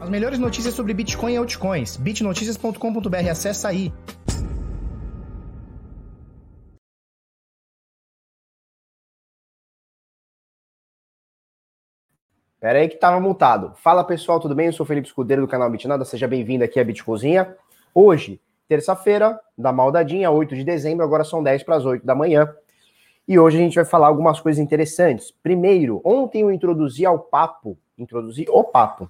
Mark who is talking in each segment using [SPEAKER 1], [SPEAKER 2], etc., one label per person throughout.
[SPEAKER 1] As melhores notícias sobre Bitcoin e altcoins. bitnoticias.com.br, acessa aí.
[SPEAKER 2] Pera aí que tava multado. Fala pessoal, tudo bem? Eu sou Felipe Escudeiro do canal Bitnada, seja bem-vindo aqui à Bitcozinha. Hoje, terça-feira, da maldadinha, 8 de dezembro, agora são 10 para as 8 da manhã. E hoje a gente vai falar algumas coisas interessantes. Primeiro, ontem eu introduzi ao papo, introduzi o papo,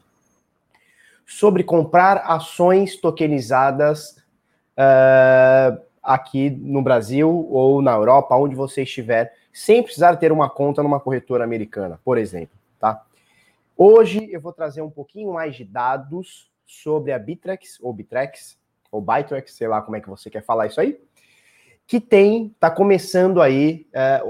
[SPEAKER 2] sobre comprar ações tokenizadas uh, aqui no Brasil ou na Europa, onde você estiver, sem precisar ter uma conta numa corretora americana, por exemplo, tá? Hoje eu vou trazer um pouquinho mais de dados sobre a Bitrex, ou Bitrex, ou Bitrex, sei lá como é que você quer falar isso aí, que tem, está começando aí é,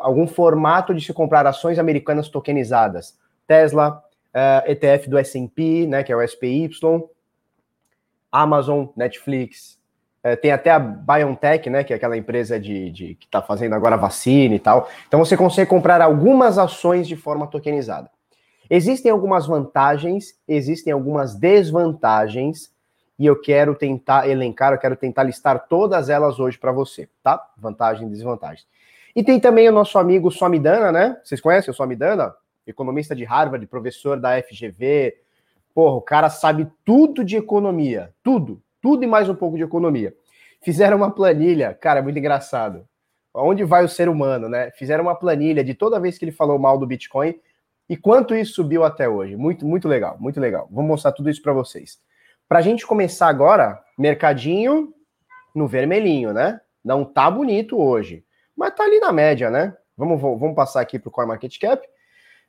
[SPEAKER 2] algum formato de se comprar ações americanas tokenizadas. Tesla, é, ETF do S&P, né, que é o SPY, Amazon, Netflix, é, tem até a BioNTech, né, que é aquela empresa de, de que está fazendo agora vacina e tal. Então você consegue comprar algumas ações de forma tokenizada. Existem algumas vantagens, existem algumas desvantagens, e eu quero tentar elencar, eu quero tentar listar todas elas hoje para você, tá? Vantagens e desvantagens. E tem também o nosso amigo Somidana, né? Vocês conhecem o Somidana? Economista de Harvard, professor da FGV. Porra, o cara sabe tudo de economia, tudo, tudo e mais um pouco de economia. Fizeram uma planilha, cara, é muito engraçado. Onde vai o ser humano, né? Fizeram uma planilha de toda vez que ele falou mal do Bitcoin, e quanto isso subiu até hoje? Muito, muito legal, muito legal. Vou mostrar tudo isso para vocês. Para a gente começar agora, mercadinho no vermelhinho, né? Não tá bonito hoje, mas tá ali na média, né? Vamos, vamos passar aqui para o CoinMarketCap.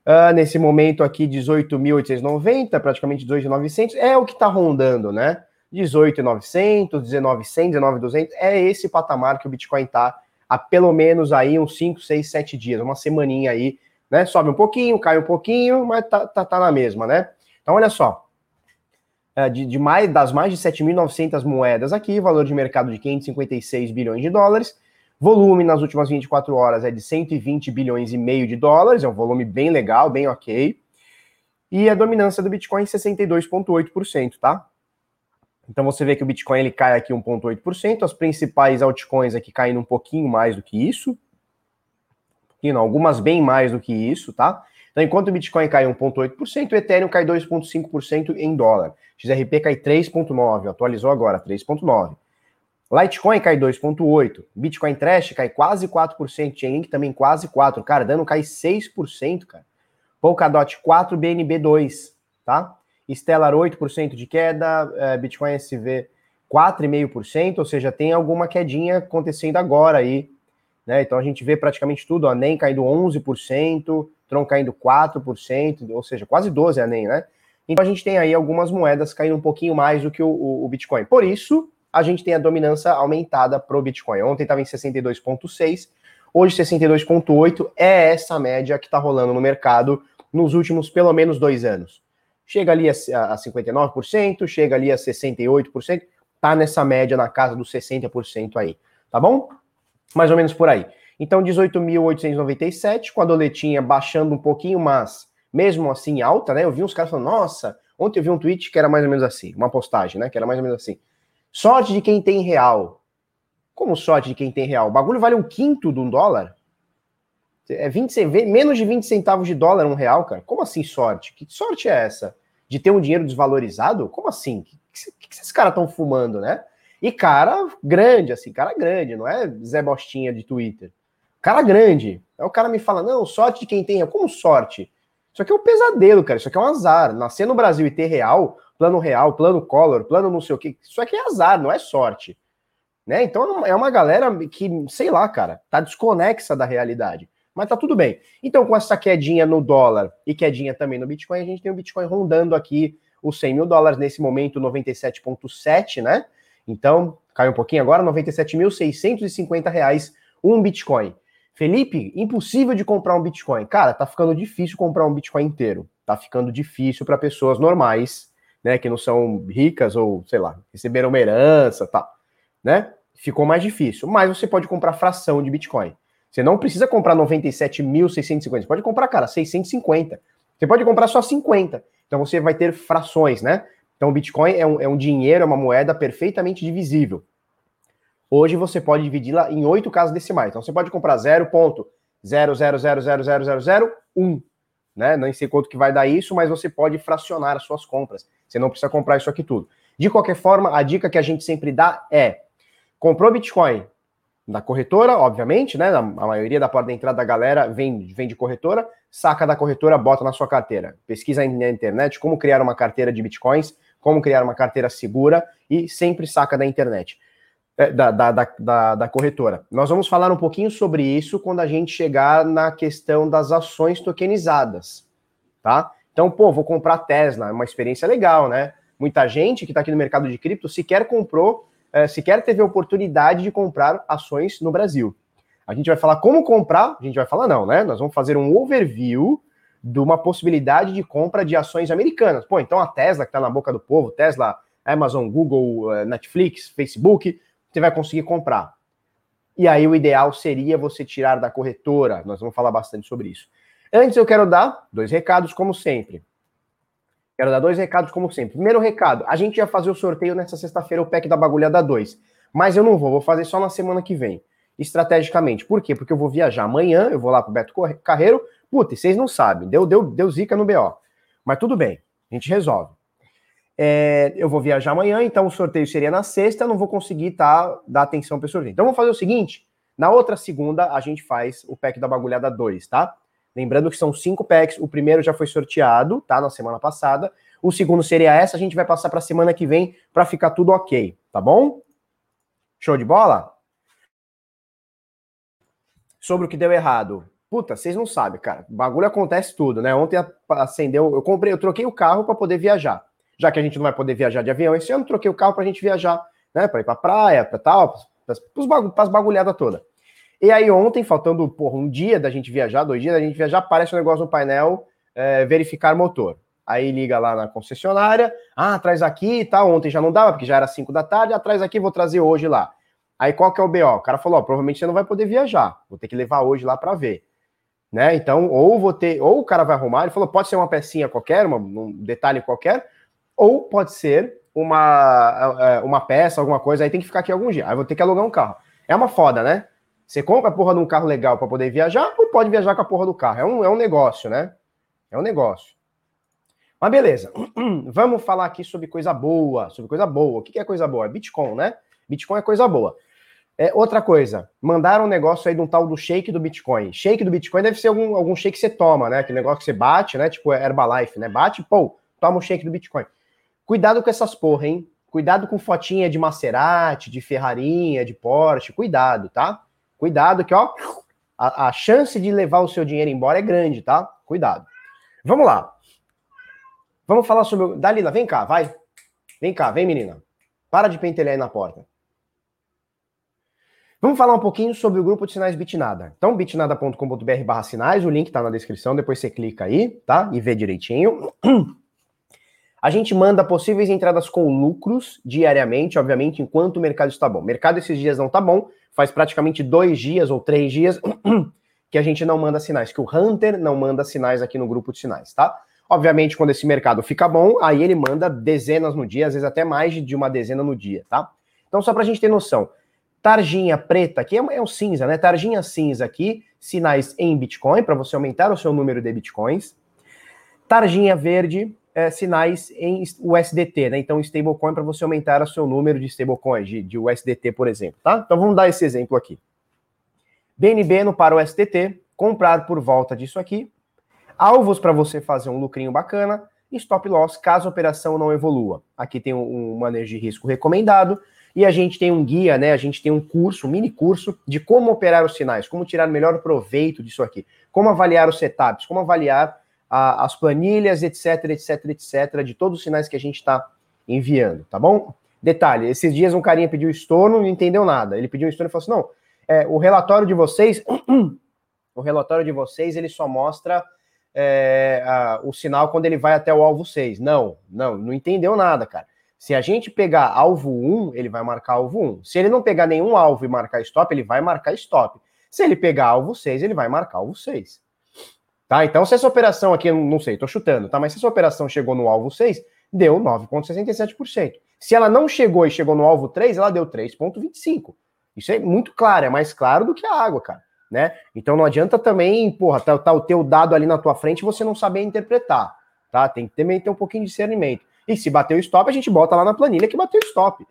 [SPEAKER 2] Uh, nesse momento aqui, 18.890, praticamente 18.900, é o que está rondando, né? 18.900, 19.100, 19.200, é esse patamar que o Bitcoin tá há pelo menos aí uns 5, 6, 7 dias, uma semaninha aí né? Sobe um pouquinho, cai um pouquinho, mas tá, tá, tá na mesma, né? Então, olha só. É, de, de mais, das mais de 7.900 moedas aqui, valor de mercado de 556 bilhões de dólares. Volume nas últimas 24 horas é de 120 bilhões e meio de dólares, é um volume bem legal, bem ok. E a dominância do Bitcoin 62,8%, tá? Então você vê que o Bitcoin ele cai aqui 1,8%, as principais altcoins aqui caindo um pouquinho mais do que isso, pouquinho, não, algumas bem mais do que isso, tá? Então, enquanto o Bitcoin cai 1,8%, o Ethereum cai 2,5% em dólar. XRP cai 3,9%, atualizou agora, 3,9%. Litecoin cai 2,8%. Bitcoin Trash cai quase 4%. Chainlink também quase 4%. Cardano cai 6%, cara. Polkadot 4, BNB 2, tá? Stellar 8% de queda, é, Bitcoin SV 4,5%, ou seja, tem alguma quedinha acontecendo agora aí né? Então a gente vê praticamente tudo, a NEM caindo 11%, Tron caindo 4%, ou seja, quase 12% a NEM, né? Então a gente tem aí algumas moedas caindo um pouquinho mais do que o, o, o Bitcoin. Por isso, a gente tem a dominância aumentada para o Bitcoin. Ontem estava em 62,6%, hoje 62,8% é essa média que está rolando no mercado nos últimos pelo menos dois anos. Chega ali a, a 59%, chega ali a 68%, tá nessa média na casa dos 60% aí, tá bom? mais ou menos por aí. Então, 18.897, com a doletinha baixando um pouquinho, mas mesmo assim alta, né? Eu vi uns caras falando, nossa, ontem eu vi um tweet que era mais ou menos assim, uma postagem, né? Que era mais ou menos assim. Sorte de quem tem real. Como sorte de quem tem real? O bagulho vale um quinto de um dólar? É 20, menos de 20 centavos de dólar um real, cara. Como assim sorte? Que sorte é essa? De ter um dinheiro desvalorizado? Como assim? O que, que, que esses caras estão fumando, né? E cara grande, assim, cara grande, não é Zé Bostinha de Twitter. Cara grande. Aí o cara me fala, não, sorte de quem tem. Como sorte? Isso aqui é um pesadelo, cara. Isso aqui é um azar. Nascer no Brasil e ter real, plano real, plano color, plano não sei o quê. Isso aqui é azar, não é sorte. Né? Então é uma galera que, sei lá, cara, tá desconexa da realidade. Mas tá tudo bem. Então, com essa quedinha no dólar e quedinha também no Bitcoin, a gente tem o Bitcoin rondando aqui os 100 mil dólares, nesse momento 97,7, né? Então, cai um pouquinho agora, R$ 97.650 um Bitcoin. Felipe, impossível de comprar um Bitcoin. Cara, tá ficando difícil comprar um Bitcoin inteiro. Tá ficando difícil para pessoas normais, né, que não são ricas ou, sei lá, receberam uma herança, tá, né? Ficou mais difícil. Mas você pode comprar fração de Bitcoin. Você não precisa comprar 97.650, você pode comprar, cara, 650. Você pode comprar só 50. Então você vai ter frações, né? Então o Bitcoin é um, é um dinheiro, é uma moeda perfeitamente divisível. Hoje você pode dividi-la em oito casas decimais. Então você pode comprar 0.000000001, né? Não sei quanto que vai dar isso, mas você pode fracionar as suas compras. Você não precisa comprar isso aqui tudo. De qualquer forma, a dica que a gente sempre dá é: comprou Bitcoin da corretora, obviamente, né? A maioria da porta de entrada da galera vem, vem de corretora, saca da corretora, bota na sua carteira. Pesquisa na internet como criar uma carteira de bitcoins, como criar uma carteira segura e sempre saca da internet. É, da, da, da, da, corretora. Nós vamos falar um pouquinho sobre isso quando a gente chegar na questão das ações tokenizadas, tá? Então, pô, vou comprar Tesla, é uma experiência legal, né? Muita gente que está aqui no mercado de cripto sequer comprou é, sequer teve a oportunidade de comprar ações no Brasil. A gente vai falar como comprar, a gente vai falar não, né? Nós vamos fazer um overview de uma possibilidade de compra de ações americanas. Pô, então a Tesla, que está na boca do povo, Tesla, Amazon, Google, eh, Netflix, Facebook, você vai conseguir comprar. E aí o ideal seria você tirar da corretora. Nós vamos falar bastante sobre isso. Antes eu quero dar dois recados, como sempre. Quero dar dois recados, como sempre. Primeiro recado, a gente ia fazer o sorteio nessa sexta-feira, o pack da bagulhada 2. Mas eu não vou, vou fazer só na semana que vem. Estrategicamente. Por quê? Porque eu vou viajar amanhã, eu vou lá pro Beto Carreiro. Putz, vocês não sabem, deu, deu, deu zica no BO. Mas tudo bem, a gente resolve. É, eu vou viajar amanhã, então o sorteio seria na sexta, não vou conseguir tá, dar atenção para o sorteio. Então vamos fazer o seguinte: na outra segunda a gente faz o pack da bagulhada 2, tá? Lembrando que são cinco packs. O primeiro já foi sorteado, tá? Na semana passada. O segundo seria essa. A gente vai passar para a semana que vem para ficar tudo ok, tá bom? Show de bola? Sobre o que deu errado. Puta, vocês não sabem, cara. O bagulho acontece tudo, né? Ontem acendeu. Eu comprei, eu troquei o carro para poder viajar. Já que a gente não vai poder viajar de avião esse ano, troquei o carro para a gente viajar, né? Para ir para praia, para tal, para as bagulhadas todas. E aí ontem, faltando porra, um dia da gente viajar, dois dias da gente viajar, aparece um negócio no painel, é, verificar motor. Aí liga lá na concessionária, ah, traz aqui e tá, tal. Ontem já não dava, porque já era 5 da tarde, atrás ah, aqui, vou trazer hoje lá. Aí qual que é o BO? O cara falou, ó, provavelmente você não vai poder viajar, vou ter que levar hoje lá para ver. Né? Então, ou vou ter, ou o cara vai arrumar, ele falou, pode ser uma pecinha qualquer, uma, um detalhe qualquer, ou pode ser uma, é, uma peça, alguma coisa, aí tem que ficar aqui algum dia. Aí vou ter que alugar um carro. É uma foda, né? Você compra a porra de um carro legal para poder viajar ou pode viajar com a porra do carro? É um, é um negócio, né? É um negócio. Mas beleza, vamos falar aqui sobre coisa boa, sobre coisa boa. O que é coisa boa? É Bitcoin, né? Bitcoin é coisa boa. É, outra coisa, mandaram um negócio aí de um tal do shake do Bitcoin. Shake do Bitcoin deve ser algum, algum shake que você toma, né? Aquele negócio que você bate, né? Tipo Herbalife, né? Bate, pô, toma o shake do Bitcoin. Cuidado com essas porra, hein? Cuidado com fotinha de Maserati, de Ferrarinha, de Porsche. Cuidado, tá? Cuidado que, ó, a, a chance de levar o seu dinheiro embora é grande, tá? Cuidado. Vamos lá. Vamos falar sobre. Dalila, vem cá, vai. Vem cá, vem, menina. Para de pentelhar aí na porta. Vamos falar um pouquinho sobre o grupo de sinais Bitnada. Então, bitnada.com.br barra sinais, o link tá na descrição, depois você clica aí, tá? E vê direitinho. A gente manda possíveis entradas com lucros diariamente, obviamente, enquanto o mercado está bom. O mercado esses dias não tá bom, faz praticamente dois dias ou três dias que a gente não manda sinais, que o Hunter não manda sinais aqui no grupo de sinais, tá? Obviamente, quando esse mercado fica bom, aí ele manda dezenas no dia, às vezes até mais de uma dezena no dia, tá? Então, só para a gente ter noção, tarjinha preta aqui é, um cinza, né? Tarjinha cinza aqui, sinais em Bitcoin, para você aumentar o seu número de Bitcoins. Tarjinha verde, é, sinais em USDT, né? Então, stablecoin para você aumentar o seu número de stablecoins, de, de USDT, por exemplo, tá? Então, vamos dar esse exemplo aqui. BNB no para o comprar por volta disso aqui. Alvos para você fazer um lucrinho bacana. E stop loss caso a operação não evolua. Aqui tem um, um manejo de risco recomendado. E a gente tem um guia, né? A gente tem um curso, um mini curso de como operar os sinais, como tirar melhor proveito disso aqui, como avaliar os setups, como avaliar a, as planilhas, etc, etc, etc, de todos os sinais que a gente está enviando, tá bom? Detalhe, esses dias um carinha pediu estorno não entendeu nada. Ele pediu estorno e falou assim, não, é, o relatório de vocês, o relatório de vocês, ele só mostra é, a, o sinal quando ele vai até o alvo 6. Não, não, não entendeu nada, cara. Se a gente pegar alvo 1, ele vai marcar alvo 1. Se ele não pegar nenhum alvo e marcar stop, ele vai marcar stop. Se ele pegar alvo 6, ele vai marcar alvo 6. Tá? Então, se essa operação aqui, não sei, tô chutando, tá? Mas se essa operação chegou no alvo 6, deu 9,67%. Se ela não chegou e chegou no alvo 3, ela deu 3,25%. Isso é muito claro, é mais claro do que a água, cara. Né? Então não adianta também, porra, tá, tá o teu dado ali na tua frente e você não saber interpretar, tá? Tem que também ter um pouquinho de discernimento. E se bateu stop, a gente bota lá na planilha que bateu stop.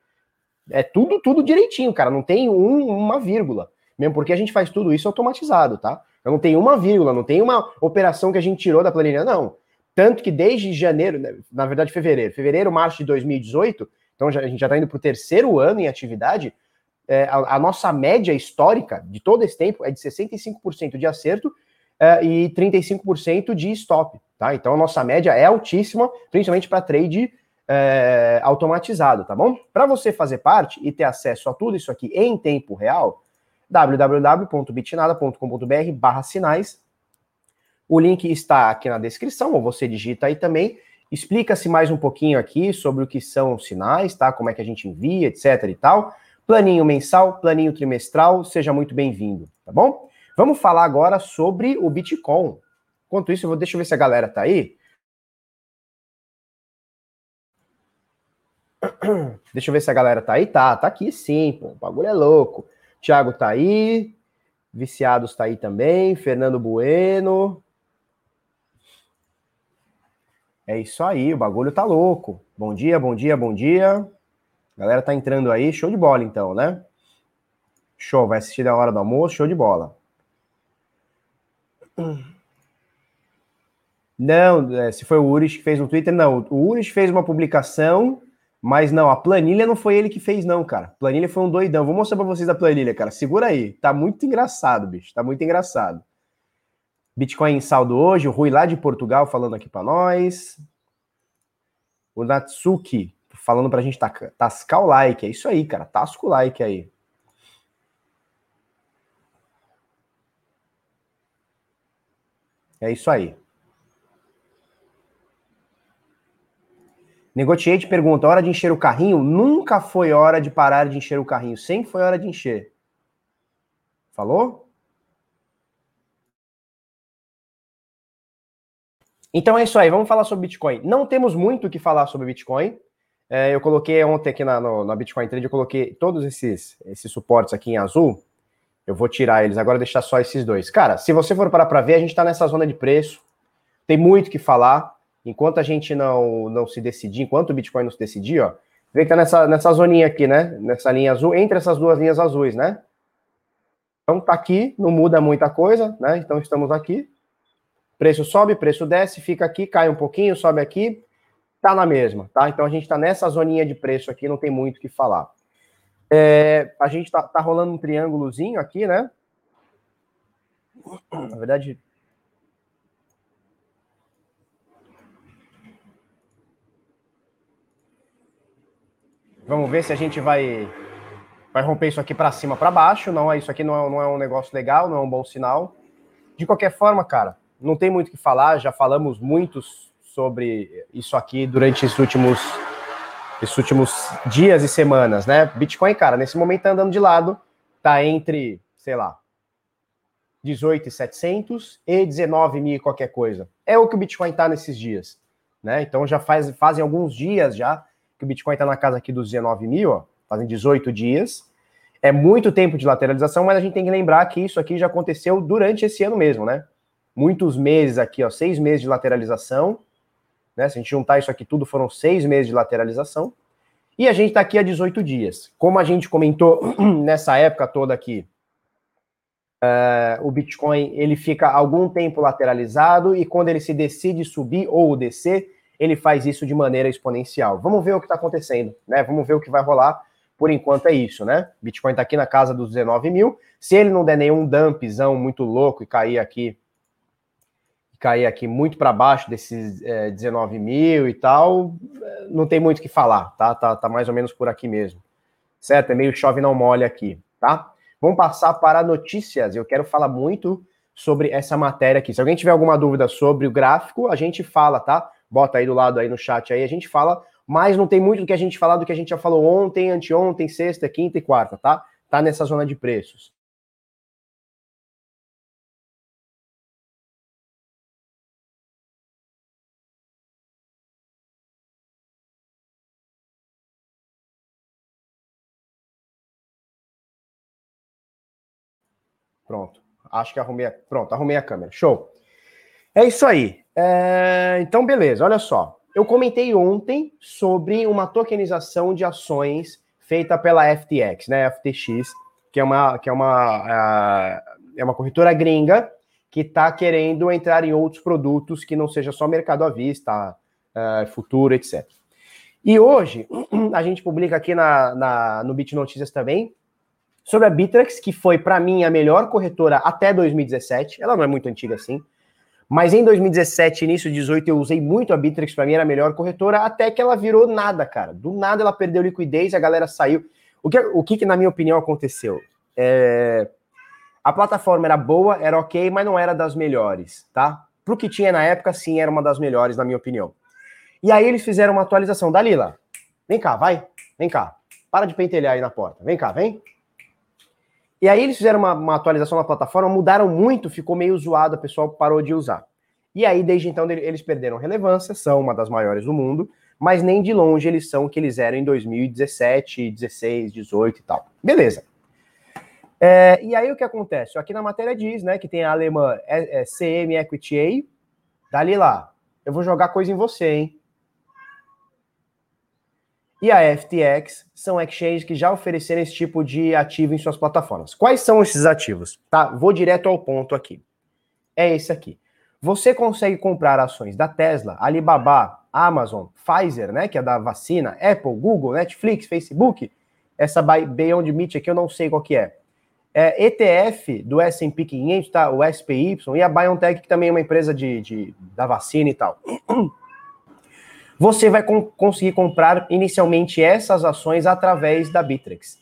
[SPEAKER 2] É tudo, tudo direitinho, cara. Não tem um, uma vírgula. Mesmo porque a gente faz tudo isso automatizado, tá? Então não tem uma vírgula, não tem uma operação que a gente tirou da planilha, não. Tanto que desde janeiro, né, na verdade fevereiro, fevereiro, março de 2018, então já, a gente já está indo para o terceiro ano em atividade, é, a, a, nossa média histórica de todo esse tempo é de 65% de acerto é, e 35% de stop, tá? Então a nossa média é altíssima, principalmente para trade é, automatizado, tá bom? Para você fazer parte e ter acesso a tudo isso aqui em tempo real, www.bitnada.com.br barra sinais. O link está aqui na descrição, ou você digita aí também. Explica-se mais um pouquinho aqui sobre o que são os sinais, tá? Como é que a gente envia, etc e tal. Planinho mensal, planinho trimestral, seja muito bem-vindo, tá bom? Vamos falar agora sobre o Bitcoin. Enquanto isso, eu vou, deixa eu ver se a galera tá aí. Deixa eu ver se a galera tá aí. Tá, tá aqui sim, pô. O bagulho é louco. Thiago tá aí. Viciados tá aí também. Fernando Bueno. É isso aí, o bagulho tá louco. Bom dia, bom dia, bom dia. A galera tá entrando aí, show de bola então, né? Show, vai assistir a hora do almoço, show de bola. Não, é, se foi o Urish que fez no Twitter, não. O Urish fez uma publicação, mas não, a planilha não foi ele que fez, não, cara. A planilha foi um doidão. Vou mostrar pra vocês a planilha, cara. Segura aí. Tá muito engraçado, bicho. Tá muito engraçado. Bitcoin em saldo hoje, o Rui lá de Portugal falando aqui para nós. O Natsuki falando pra gente tascar o like. É isso aí, cara. Tasca o like aí. É isso aí. Negotiate pergunta: hora de encher o carrinho? Nunca foi hora de parar de encher o carrinho. Sempre foi hora de encher. Falou? Então é isso aí. Vamos falar sobre Bitcoin. Não temos muito o que falar sobre Bitcoin. É, eu coloquei ontem aqui na, no, na Bitcoin Trade, eu coloquei todos esses, esses suportes aqui em azul. Eu vou tirar eles agora, deixar só esses dois. Cara, se você for parar para ver, a gente está nessa zona de preço. Tem muito que falar. Enquanto a gente não, não se decidir, enquanto o Bitcoin não se decidir, ó, vê que tá nessa, nessa zoninha aqui, né? Nessa linha azul, entre essas duas linhas azuis, né? Então tá aqui, não muda muita coisa, né? Então estamos aqui. Preço sobe, preço desce, fica aqui, cai um pouquinho, sobe aqui, tá na mesma, tá? Então a gente tá nessa zoninha de preço aqui, não tem muito o que falar. É, a gente tá, tá rolando um triângulozinho aqui, né? Na verdade. Vamos ver se a gente vai vai romper isso aqui para cima, para baixo. Não, isso aqui não é, não é um negócio legal, não é um bom sinal. De qualquer forma, cara, não tem muito o que falar. Já falamos muitos sobre isso aqui durante esses últimos, esses últimos dias e semanas, né? Bitcoin, cara, nesse momento tá andando de lado, tá entre, sei lá, 18,700 e 19 mil qualquer coisa. É o que o Bitcoin tá nesses dias, né? Então já faz, fazem alguns dias já que o Bitcoin tá na casa aqui dos 19 mil, ó, fazem 18 dias. É muito tempo de lateralização, mas a gente tem que lembrar que isso aqui já aconteceu durante esse ano mesmo, né? Muitos meses aqui, ó, seis meses de lateralização, né? Se a gente juntar isso aqui tudo, foram seis meses de lateralização. E a gente está aqui há 18 dias. Como a gente comentou nessa época toda aqui, uh, o Bitcoin ele fica algum tempo lateralizado e quando ele se decide subir ou descer, ele faz isso de maneira exponencial. Vamos ver o que está acontecendo, né? Vamos ver o que vai rolar. Por enquanto é isso, né? Bitcoin está aqui na casa dos 19 mil. Se ele não der nenhum dumpzão muito louco e cair aqui cair aqui muito para baixo desses é, 19 mil e tal, não tem muito o que falar, tá? tá? Tá mais ou menos por aqui mesmo. Certo? É meio chove não molha aqui, tá? Vamos passar para notícias. Eu quero falar muito sobre essa matéria aqui. Se alguém tiver alguma dúvida sobre o gráfico, a gente fala, tá? bota aí do lado aí no chat aí, a gente fala, mas não tem muito do que a gente falar do que a gente já falou ontem, anteontem, sexta, quinta e quarta, tá? Tá nessa zona de preços. Pronto. Acho que arrumei. A... Pronto, arrumei a câmera. Show. É isso aí. É... Então, beleza, olha só. Eu comentei ontem sobre uma tokenização de ações feita pela FTX, né? FTX, que é uma, que é uma, é uma corretora gringa que está querendo entrar em outros produtos que não seja só mercado à vista, uh, futuro, etc. E hoje, a gente publica aqui na, na, no Bit Notícias também sobre a Bittrex, que foi, para mim, a melhor corretora até 2017. Ela não é muito antiga assim, mas em 2017, início de 2018, eu usei muito a Bittrex, para mim era a melhor corretora, até que ela virou nada, cara. Do nada ela perdeu liquidez, a galera saiu. O que, o que, na minha opinião, aconteceu? É... A plataforma era boa, era ok, mas não era das melhores, tá? Pro que tinha na época, sim, era uma das melhores, na minha opinião. E aí eles fizeram uma atualização. Dalila, vem cá, vai, vem cá. Para de pentelhar aí na porta. Vem cá, vem. E aí eles fizeram uma, uma, atualização na plataforma, mudaram muito, ficou meio zoado, o pessoal parou de usar. E aí, desde então, eles perderam relevância, são uma das maiores do mundo, mas nem de longe eles são o que eles eram em 2017, 16, 18 e tal. Beleza. É, e aí o que acontece? Aqui na matéria diz, né, que tem a alemã é, é CM Equity A, dali lá, eu vou jogar coisa em você, hein? E a FTX são exchanges que já ofereceram esse tipo de ativo em suas plataformas. Quais são esses ativos? Tá, vou direto ao ponto aqui. É esse aqui. Você consegue comprar ações da Tesla, Alibaba, Amazon, Pfizer, né, que é da vacina, Apple, Google, Netflix, Facebook. Essa Beyond Meat aqui eu não sei qual que é. é ETF do S&P 500, tá? O SPY e a BioNTech que também é uma empresa de, de da vacina e tal. você vai com, conseguir comprar inicialmente essas ações através da Bittrex.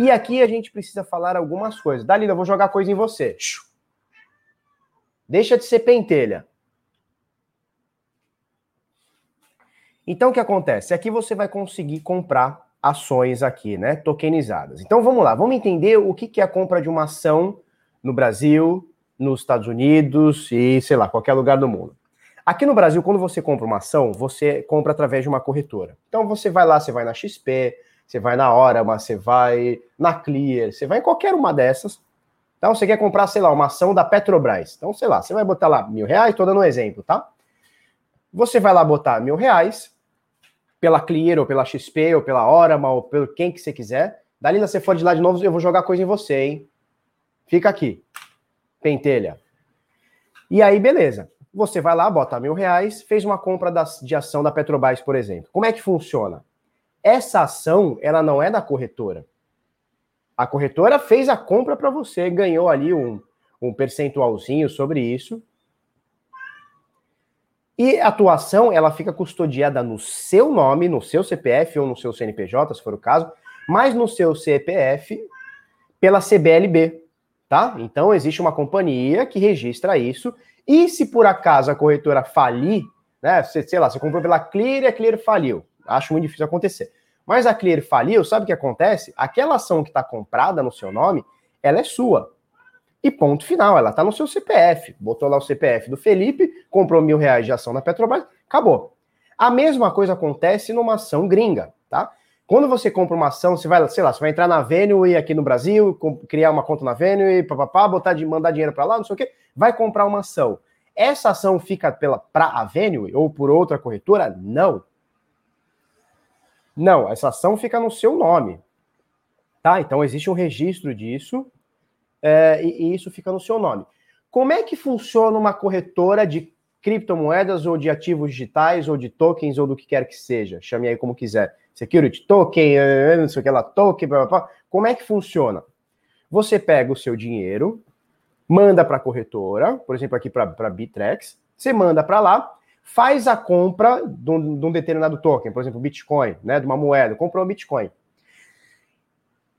[SPEAKER 2] E aqui a gente precisa falar algumas coisas. Dalila, eu vou jogar coisa em você. Deixa de ser pentelha. Então o que acontece? Aqui você vai conseguir comprar ações aqui, né, tokenizadas. Então vamos lá, vamos entender o que é a compra de uma ação no Brasil, nos Estados Unidos e sei lá, qualquer lugar do mundo. Aqui no Brasil, quando você compra uma ação, você compra através de uma corretora. Então você vai lá, você vai na XP, você vai na Hora, você vai na Clear, você vai em qualquer uma dessas. Então você quer comprar, sei lá, uma ação da Petrobras. Então, sei lá, você vai botar lá mil reais, tô dando um exemplo, tá? Você vai lá botar mil reais pela Clear, ou pela XP, ou pela Hora, ou pelo quem que você quiser. Dali, você for de lá de novo, eu vou jogar coisa em você, hein? Fica aqui. Pentelha. E aí, beleza. Você vai lá, bota mil reais, fez uma compra de ação da Petrobras, por exemplo. Como é que funciona? Essa ação, ela não é da corretora. A corretora fez a compra para você, ganhou ali um, um percentualzinho sobre isso. E a atuação, ela fica custodiada no seu nome, no seu CPF ou no seu CNPJ, se for o caso, mas no seu CPF pela CBLB, tá? Então existe uma companhia que registra isso e se por acaso a corretora falir, né? Você, sei lá, você comprou pela Clear e a Clear faliu. Acho muito difícil acontecer. Mas a Clear faliu, sabe o que acontece? Aquela ação que está comprada no seu nome, ela é sua. E ponto final, ela está no seu CPF. Botou lá o CPF do Felipe, comprou mil reais de ação na Petrobras, acabou. A mesma coisa acontece numa ação gringa, tá? Quando você compra uma ação, você vai, sei lá, você vai entrar na Venue aqui no Brasil, criar uma conta na Venue, papapá, botar de mandar dinheiro para lá, não sei o quê, vai comprar uma ação. Essa ação fica pela para a Venue ou por outra corretora? Não. Não, essa ação fica no seu nome. Tá? Então existe um registro disso é, e, e isso fica no seu nome. Como é que funciona uma corretora de criptomoedas ou de ativos digitais ou de tokens ou do que quer que seja? Chame aí como quiser security token, eh, eh, não sei o que lá, token, blá, blá, blá. como é que funciona? Você pega o seu dinheiro, manda para a corretora, por exemplo, aqui para a Bitrex, você manda para lá, faz a compra de um, de um, determinado token, por exemplo, Bitcoin, né, de uma moeda, comprou um Bitcoin.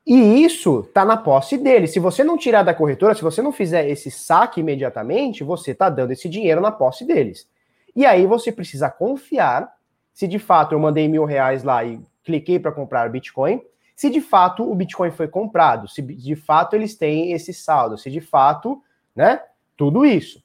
[SPEAKER 2] E isso está na posse dele. Se você não tirar da corretora, se você não fizer esse saque imediatamente, você está dando esse dinheiro na posse deles. E aí você precisa confiar se de fato eu mandei mil reais lá e cliquei para comprar Bitcoin, se de fato o Bitcoin foi comprado, se de fato eles têm esse saldo, se de fato, né, tudo isso.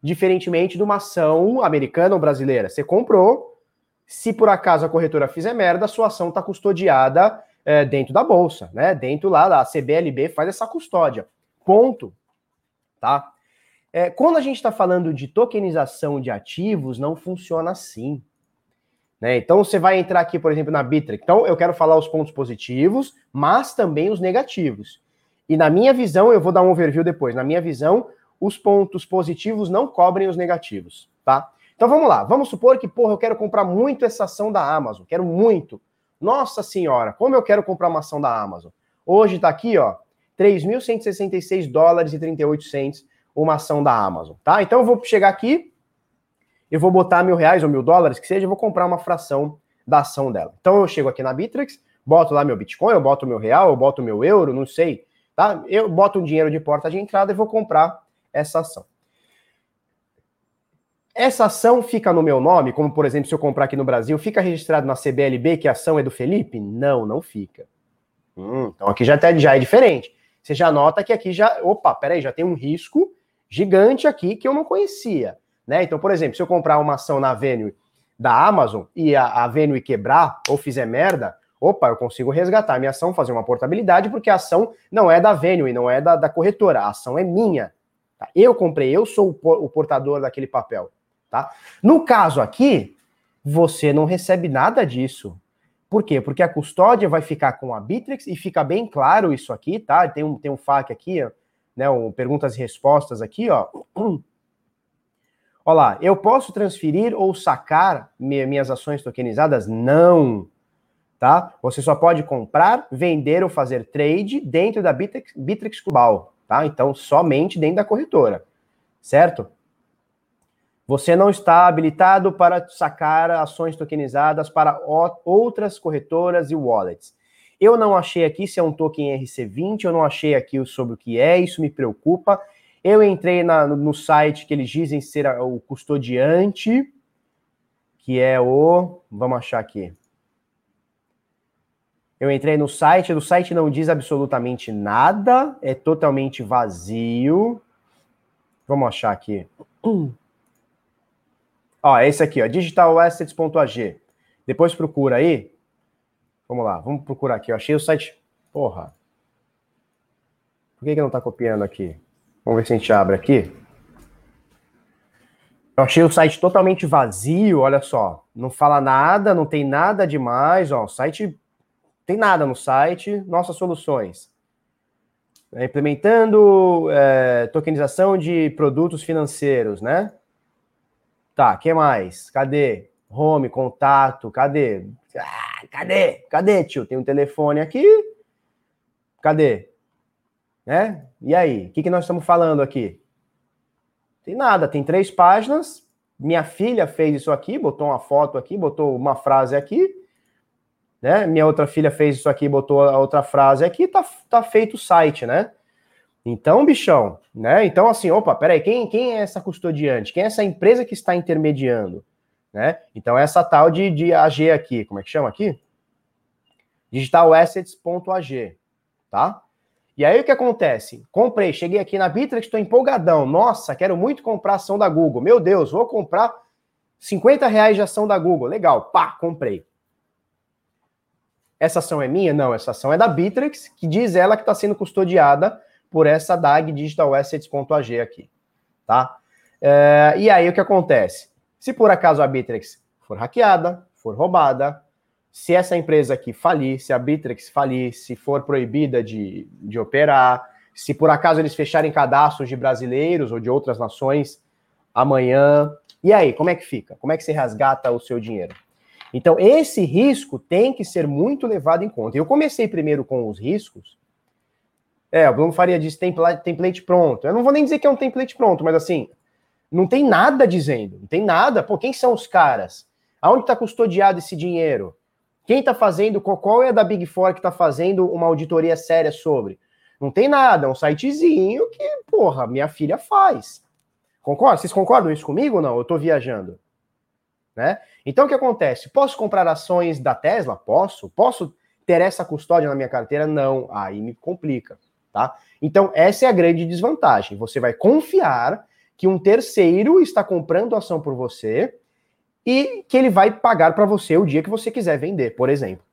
[SPEAKER 2] Diferentemente de uma ação americana ou brasileira, você comprou, se por acaso a corretora fizer merda, a sua ação está custodiada é, dentro da bolsa, né, dentro lá da CBLB faz essa custódia. Ponto. tá? É, quando a gente está falando de tokenização de ativos, não funciona assim. Né? Então você vai entrar aqui, por exemplo, na Bittrex. Então eu quero falar os pontos positivos, mas também os negativos. E na minha visão, eu vou dar um overview depois. Na minha visão, os pontos positivos não cobrem os negativos, tá? Então vamos lá. Vamos supor que, porra, eu quero comprar muito essa ação da Amazon. Quero muito. Nossa senhora, como eu quero comprar uma ação da Amazon. Hoje tá aqui, ó, 3.166 dólares e 38 centos uma ação da Amazon, tá? Então eu vou chegar aqui, eu vou botar mil reais ou mil dólares, que seja, eu vou comprar uma fração da ação dela. Então eu chego aqui na Bittrex, boto lá meu Bitcoin, eu boto meu real, eu boto meu euro, não sei, tá? Eu boto um dinheiro de porta de entrada e vou comprar essa ação. Essa ação fica no meu nome, como por exemplo, se eu comprar aqui no Brasil, fica registrado na CBLB que a ação é do Felipe? Não, não fica. Hum, então aqui já, tá, já é diferente. Você já nota que aqui já, opa, peraí, já tem um risco gigante aqui que eu não conhecia. Né? Então, por exemplo, se eu comprar uma ação na Venue da Amazon e a, a Venue quebrar ou fizer merda, opa, eu consigo resgatar minha ação, fazer uma portabilidade, porque a ação não é da Venue, não é da, da corretora, a ação é minha. Tá? Eu comprei, eu sou o, portador daquele papel. Tá? No caso aqui, você não recebe nada disso. Por quê? Porque a custódia vai ficar com a Bittrex e fica bem claro isso aqui, tá? Tem um, tem um FAQ aqui, né, um, perguntas e respostas aqui, ó. Olha lá, eu posso transferir ou sacar minhas ações tokenizadas? Não. Tá? Você só pode comprar, vender ou fazer trade dentro da Bittrex, Bittrex Global, tá? Então, somente dentro da corretora, certo? Você não está habilitado para sacar ações tokenizadas para outras corretoras e wallets. Eu não achei aqui se é um token RC20, eu não achei aqui sobre o que é, isso me preocupa. Eu entrei na, no site que eles dizem ser o custodiante, que é o. Vamos achar aqui. Eu entrei no site, o site não diz absolutamente nada, é totalmente vazio. Vamos achar aqui. Ó, esse aqui, ó, digitalassets.ag. Depois procura aí, Vamos lá, vamos procurar aqui. Eu achei o site. Porra. Por que, que não está copiando aqui? Vamos ver se a gente abre aqui. Eu achei o site totalmente vazio, olha só. Não fala nada, não tem nada demais. Ó, o site tem nada no site. Nossas soluções. É, implementando é, tokenização de produtos financeiros, né? Tá, que mais? Cadê? Home, contato, cadê? Ah, cadê? Cadê, tio? Tem um telefone aqui. Cadê? Né? E aí? O que, que nós estamos falando aqui? Tem nada, tem três páginas. Minha filha fez isso aqui, botou uma foto aqui, botou uma frase aqui. Né? Minha outra filha fez isso aqui, botou a outra frase aqui, tá, tá feito o site, né? Então, bichão, né? Então, assim, opa, peraí, quem, quem é essa custodiante? Quem é essa empresa que está intermediando? né? Então, essa tal de, de AG aqui, como é que chama aqui? digitalassets.ag, tá? E aí o que acontece? Comprei, cheguei aqui na Bittrex, estou empolgadão. Nossa, quero muito comprar ação da Google. Meu Deus, vou comprar 50 reais de ação da Google. Legal, pá, comprei. Essa ação é minha? Não, essa ação é da Bittrex, que diz ela que está sendo custodiada por essa DAG digitalassets.ag aqui, tá? É, e aí o que acontece? Se por acaso a Bittrex for hackeada, for roubada, se essa empresa aqui falir, se a Bittrex falir, se for proibida de, de operar, se por acaso eles fecharem cadastros de brasileiros ou de outras nações amanhã, e aí, como é que fica? Como é que se resgata o seu dinheiro? Então, esse risco tem que ser muito levado em conta. Eu comecei primeiro com os riscos. É, o Bruno Faria disse template, template pronto. Eu não vou nem dizer que é um template pronto, mas assim, não tem nada dizendo, não tem nada. Pô, quem são os caras? Aonde está custodiado esse dinheiro? Quem está fazendo, qual é a da Big Four que está fazendo uma auditoria séria sobre? Não tem nada, é um sitezinho que, porra, minha filha faz. Concorda? Vocês concordam isso comigo ou não? Eu estou viajando. Né? Então o que acontece? Posso comprar ações da Tesla? Posso. Posso ter essa custódia na minha carteira? Não. Aí me complica, tá? Então essa é a grande desvantagem. Você vai confiar que um terceiro está comprando ação por você e que ele vai pagar para você o dia que você quiser vender, por exemplo.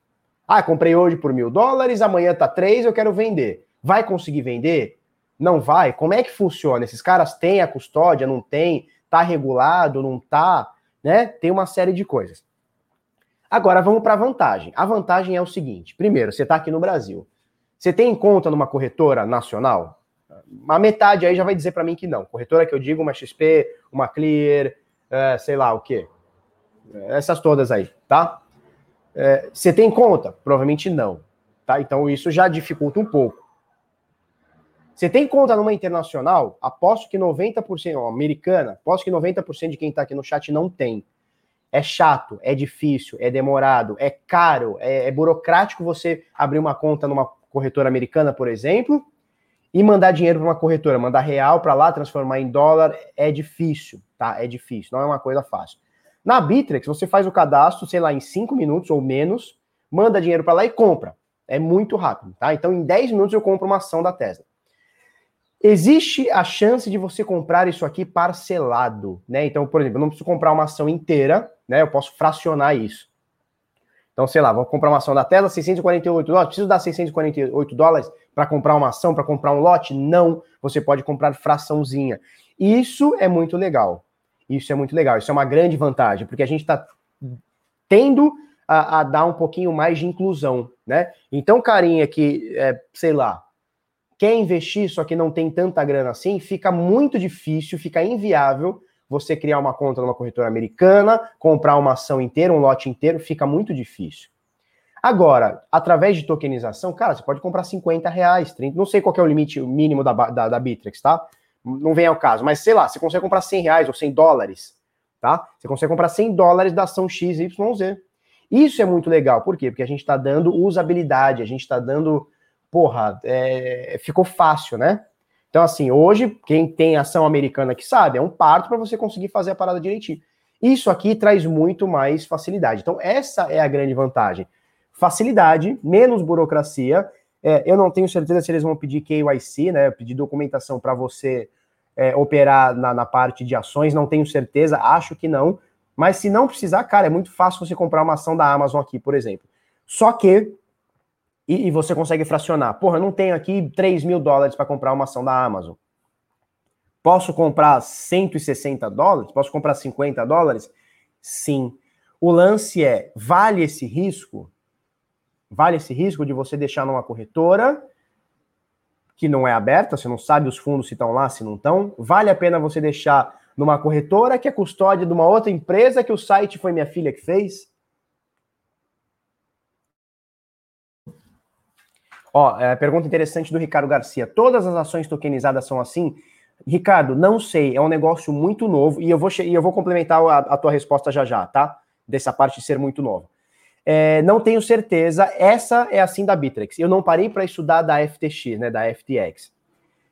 [SPEAKER 2] Ah, comprei hoje por mil dólares, amanhã tá três, eu quero vender. Vai conseguir vender? Não vai? Como é que funciona? Esses caras têm a custódia, não tem? Tá regulado, não tá? Né? Tem uma série de coisas. Agora vamos para a vantagem. A vantagem é o seguinte: primeiro, você está aqui no Brasil. Você tem em conta numa corretora nacional? A metade aí já vai dizer para mim que não. Corretora que eu digo, uma XP, uma Clear, é, sei lá o quê. Essas todas aí, tá? É, você tem em conta? Provavelmente não. Tá? Então isso já dificulta um pouco. Você tem conta numa internacional? Aposto que 90%, ó, americana, aposto que 90% de quem está aqui no chat não tem. É chato, é difícil, é demorado, é caro, é, é burocrático você abrir uma conta numa corretora americana, por exemplo, e mandar dinheiro para uma corretora, mandar real para lá, transformar em dólar, é difícil, tá? É difícil, não é uma coisa fácil. Na Bittrex, você faz o cadastro, sei lá, em 5 minutos ou menos, manda dinheiro para lá e compra. É muito rápido, tá? Então, em 10 minutos eu compro uma ação da Tesla. Existe a chance de você comprar isso aqui parcelado, né? Então, por exemplo, eu não preciso comprar uma ação inteira, né? Eu posso fracionar isso. Então, sei lá, vou comprar uma ação da Tesla, 648 dólares. Preciso dar 648 dólares para comprar uma ação, para comprar um lote? Não. Você pode comprar fraçãozinha. Isso é muito legal. Isso é muito legal. Isso é uma grande vantagem, porque a gente está tendo a, a, dar um pouquinho mais de inclusão, né? Então, carinha que, é, sei lá, quer investir, só que não tem tanta grana assim, fica muito difícil, fica inviável você criar uma conta numa corretora americana, comprar uma ação inteira, um lote inteiro, fica muito difícil. Agora, através de tokenização, cara, você pode comprar 50 reais, 30, não sei qual é o limite mínimo da, da, da Bittrex, tá? Não vem ao caso, mas sei lá, você consegue comprar 100 reais ou 100 dólares, tá? Você consegue comprar 100 dólares da ação XYZ. Isso é muito legal, por quê? Porque a gente está dando usabilidade, a gente está dando porra, é, ficou fácil, né? Então, assim, hoje, quem tem ação americana que sabe, é um parto para você conseguir fazer a parada direitinho. Isso aqui traz muito mais facilidade. Então, essa é a grande vantagem. Facilidade, menos burocracia. É, eu não tenho certeza se eles vão pedir KYC, né? Pedir documentação para você é, operar na, na parte de ações, não tenho certeza, acho que não. Mas se não precisar, cara, é muito fácil você comprar uma ação da Amazon aqui, por exemplo. Só que e, e você consegue fracionar. Porra, eu não tenho aqui 3 mil dólares para comprar uma ação da Amazon. Posso comprar 160 dólares? Posso comprar 50 dólares? Sim. O lance é: vale esse risco? Vale esse risco de você deixar numa corretora que não é aberta, você não sabe os fundos se estão lá, se não estão? Vale a pena você deixar numa corretora que é custódia de uma outra empresa que o site foi minha filha que fez? Ó, é, pergunta interessante do Ricardo Garcia. Todas as ações tokenizadas são assim? Ricardo, não sei, é um negócio muito novo e eu vou, e eu vou complementar a, a tua resposta já já, tá? Dessa parte de ser muito nova. É, não tenho certeza, essa é assim da Bittrex. Eu não parei para estudar da FTX, né, da FTX.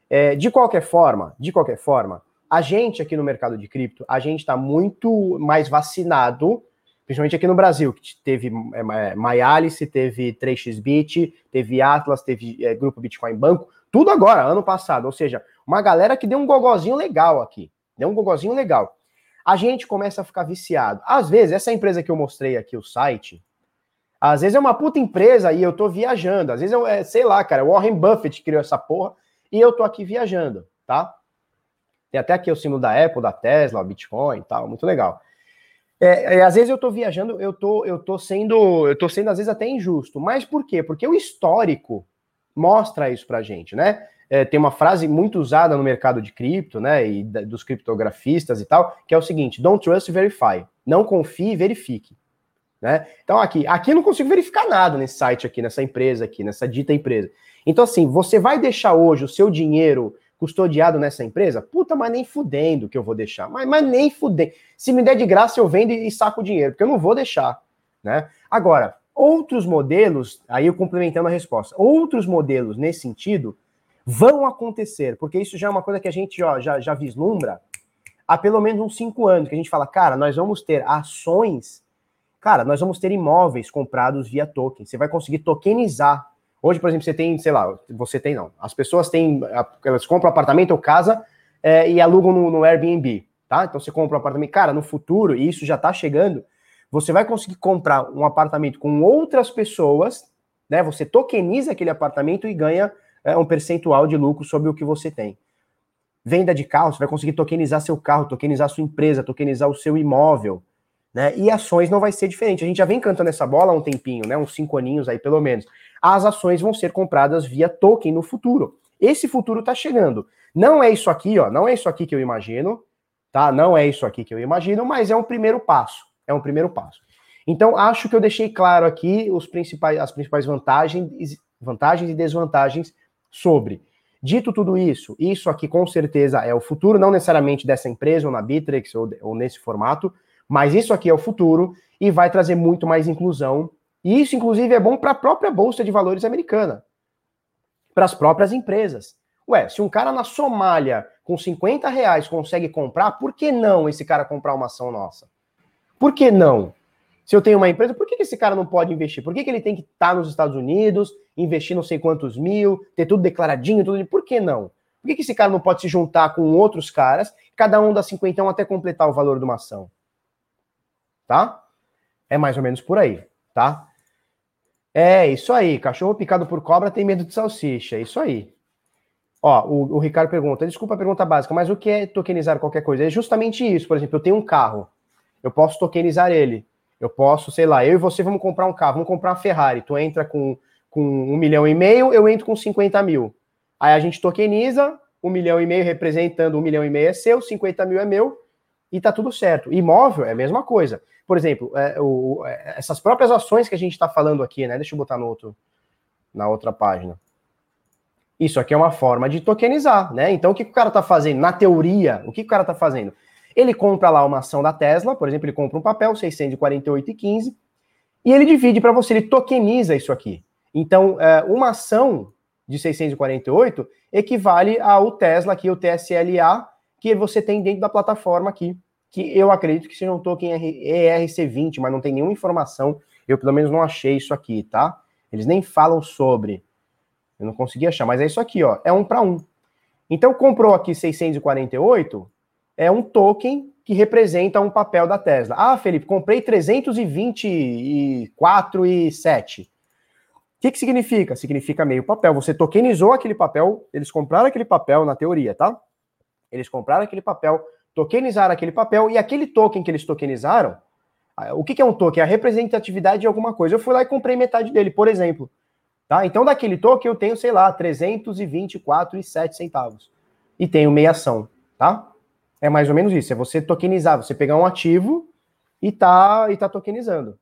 [SPEAKER 2] É, de qualquer forma, de qualquer forma, a gente aqui no mercado de cripto, a gente está muito mais vacinado principalmente aqui no Brasil, que teve é, é MyAlice, teve 3xBit, teve Atlas, teve é, Grupo Bitcoin Banco, tudo agora, ano passado. Ou seja, uma galera que deu um gogozinho legal aqui. Deu um gogozinho legal. A gente começa a ficar viciado. Às vezes, essa empresa que eu mostrei aqui, o site, às vezes é uma puta empresa e eu tô viajando. Às vezes, eu, é, sei lá, cara, Warren Buffett criou essa porra e eu tô aqui viajando, tá? Tem até aqui o símbolo da Apple, da Tesla, Bitcoin e tal, muito legal. É, é, às vezes eu tô viajando, eu tô, eu tô sendo, eu tô sendo às vezes até injusto. Mas por quê? Porque o histórico mostra isso pra gente, né? É, tem uma frase muito usada no mercado de cripto, né? E da, dos criptografistas e tal, que é o seguinte: don't trust, verify. Não confie, verifique. Né? Então aqui, aqui eu não consigo verificar nada nesse site aqui, nessa empresa aqui, nessa dita empresa. Então assim, você vai deixar hoje o seu dinheiro custodiado nessa empresa? Puta, mas nem fudendo que eu vou deixar. Mas, mas nem fudendo. Se me der de graça, eu vendo e saco o dinheiro, porque eu não vou deixar. Né? Agora, outros modelos, aí eu complementando a resposta, outros modelos nesse sentido vão acontecer, porque isso já é uma coisa que a gente ó, já, já vislumbra há pelo menos uns cinco anos, que a gente fala, cara, nós vamos ter ações, cara, nós vamos ter imóveis comprados via token. Você vai conseguir tokenizar Hoje, por exemplo, você tem, sei lá, você tem não. As pessoas têm, elas compram apartamento ou casa é, e alugam no, no, Airbnb, tá? Então você compra um apartamento. Cara, no futuro, e isso já tá chegando, você vai conseguir comprar um apartamento com outras pessoas, né? Você tokeniza aquele apartamento e ganha é, um percentual de lucro sobre o que você tem. Venda de carro, você vai conseguir tokenizar seu carro, tokenizar sua empresa, tokenizar o seu imóvel. Né? E ações não vai ser diferente. A gente já vem cantando essa bola há um tempinho, né? uns cinco aninhos aí pelo menos. As ações vão ser compradas via token no futuro. Esse futuro está chegando. Não é isso aqui, ó. Não é isso aqui que eu imagino, tá? Não é isso aqui que eu imagino, mas é um primeiro passo. É um primeiro passo. Então, acho que eu deixei claro aqui os principais, as principais vantagens, vantagens e desvantagens sobre. Dito tudo isso, isso aqui com certeza é o futuro, não necessariamente dessa empresa ou na Bittrex ou, ou nesse formato, mas isso aqui é o futuro e vai trazer muito mais inclusão. E isso, inclusive, é bom para a própria Bolsa de Valores americana, para as próprias empresas. Ué, se um cara na Somália com 50 reais consegue comprar, por que não esse cara comprar uma ação nossa? Por que não? Se eu tenho uma empresa, por que esse cara não pode investir? Por que, ele tem que estar nos Estados Unidos, investir não sei quantos mil, ter tudo declaradinho, tudo. Por que não? Por que esse cara não pode se juntar com outros caras, cada um dá 50 até completar o valor de uma ação? Tá? É mais ou menos por aí, tá? É, isso aí. Cachorro picado por cobra tem medo de salsicha. É isso aí. Ó, o, o Ricardo pergunta, desculpa a pergunta básica, mas o que é tokenizar qualquer coisa? É justamente isso. Por exemplo, eu tenho um carro, eu posso tokenizar ele. Eu posso, sei lá, eu e você vamos comprar um carro, vamos comprar uma Ferrari. Tu entra com, com um milhão e meio, eu entro com 50 mil. Aí a gente tokeniza, um milhão e meio representando um milhão e meio é seu, 50 mil é meu, e tá tudo certo. Imóvel é a mesma coisa. Por exemplo, é, o, é, essas próprias ações que a gente está falando aqui, né? Deixa eu botar no outro, na outra página. Isso aqui é uma forma de tokenizar, né? Então o que, o cara está fazendo? Na teoria, o que, que o cara está fazendo? Ele compra lá uma ação da Tesla, por exemplo, ele compra um papel, 648,15, e ele divide para você, ele tokeniza isso aqui. Então, é, uma ação de 648 equivale ao Tesla aqui, o TSLA, que você tem dentro da plataforma aqui, que eu acredito que seja um token ERC20, mas não tem nenhuma informação, eu pelo menos não achei isso aqui, tá? Eles nem falam sobre. Eu não consegui achar, mas é isso aqui, ó, é um para um. Então comprou aqui 648, é um token que representa um papel da Tesla. Ah, Felipe, comprei 324,7. O que, que significa? Significa meio papel. Você tokenizou aquele papel, eles compraram aquele papel na teoria, tá? Eles compraram aquele papel, tokenizaram aquele papel e aquele token que eles tokenizaram, o que, que é um token? É a representatividade de alguma coisa. Eu fui lá e comprei metade dele, por exemplo. Tá? Então, daquele token eu tenho, sei lá, 324,7 centavos. E tenho meia ação, tá? É mais ou menos isso. É você tokenizar, você pegar um ativo e tá, e tá tokenizando.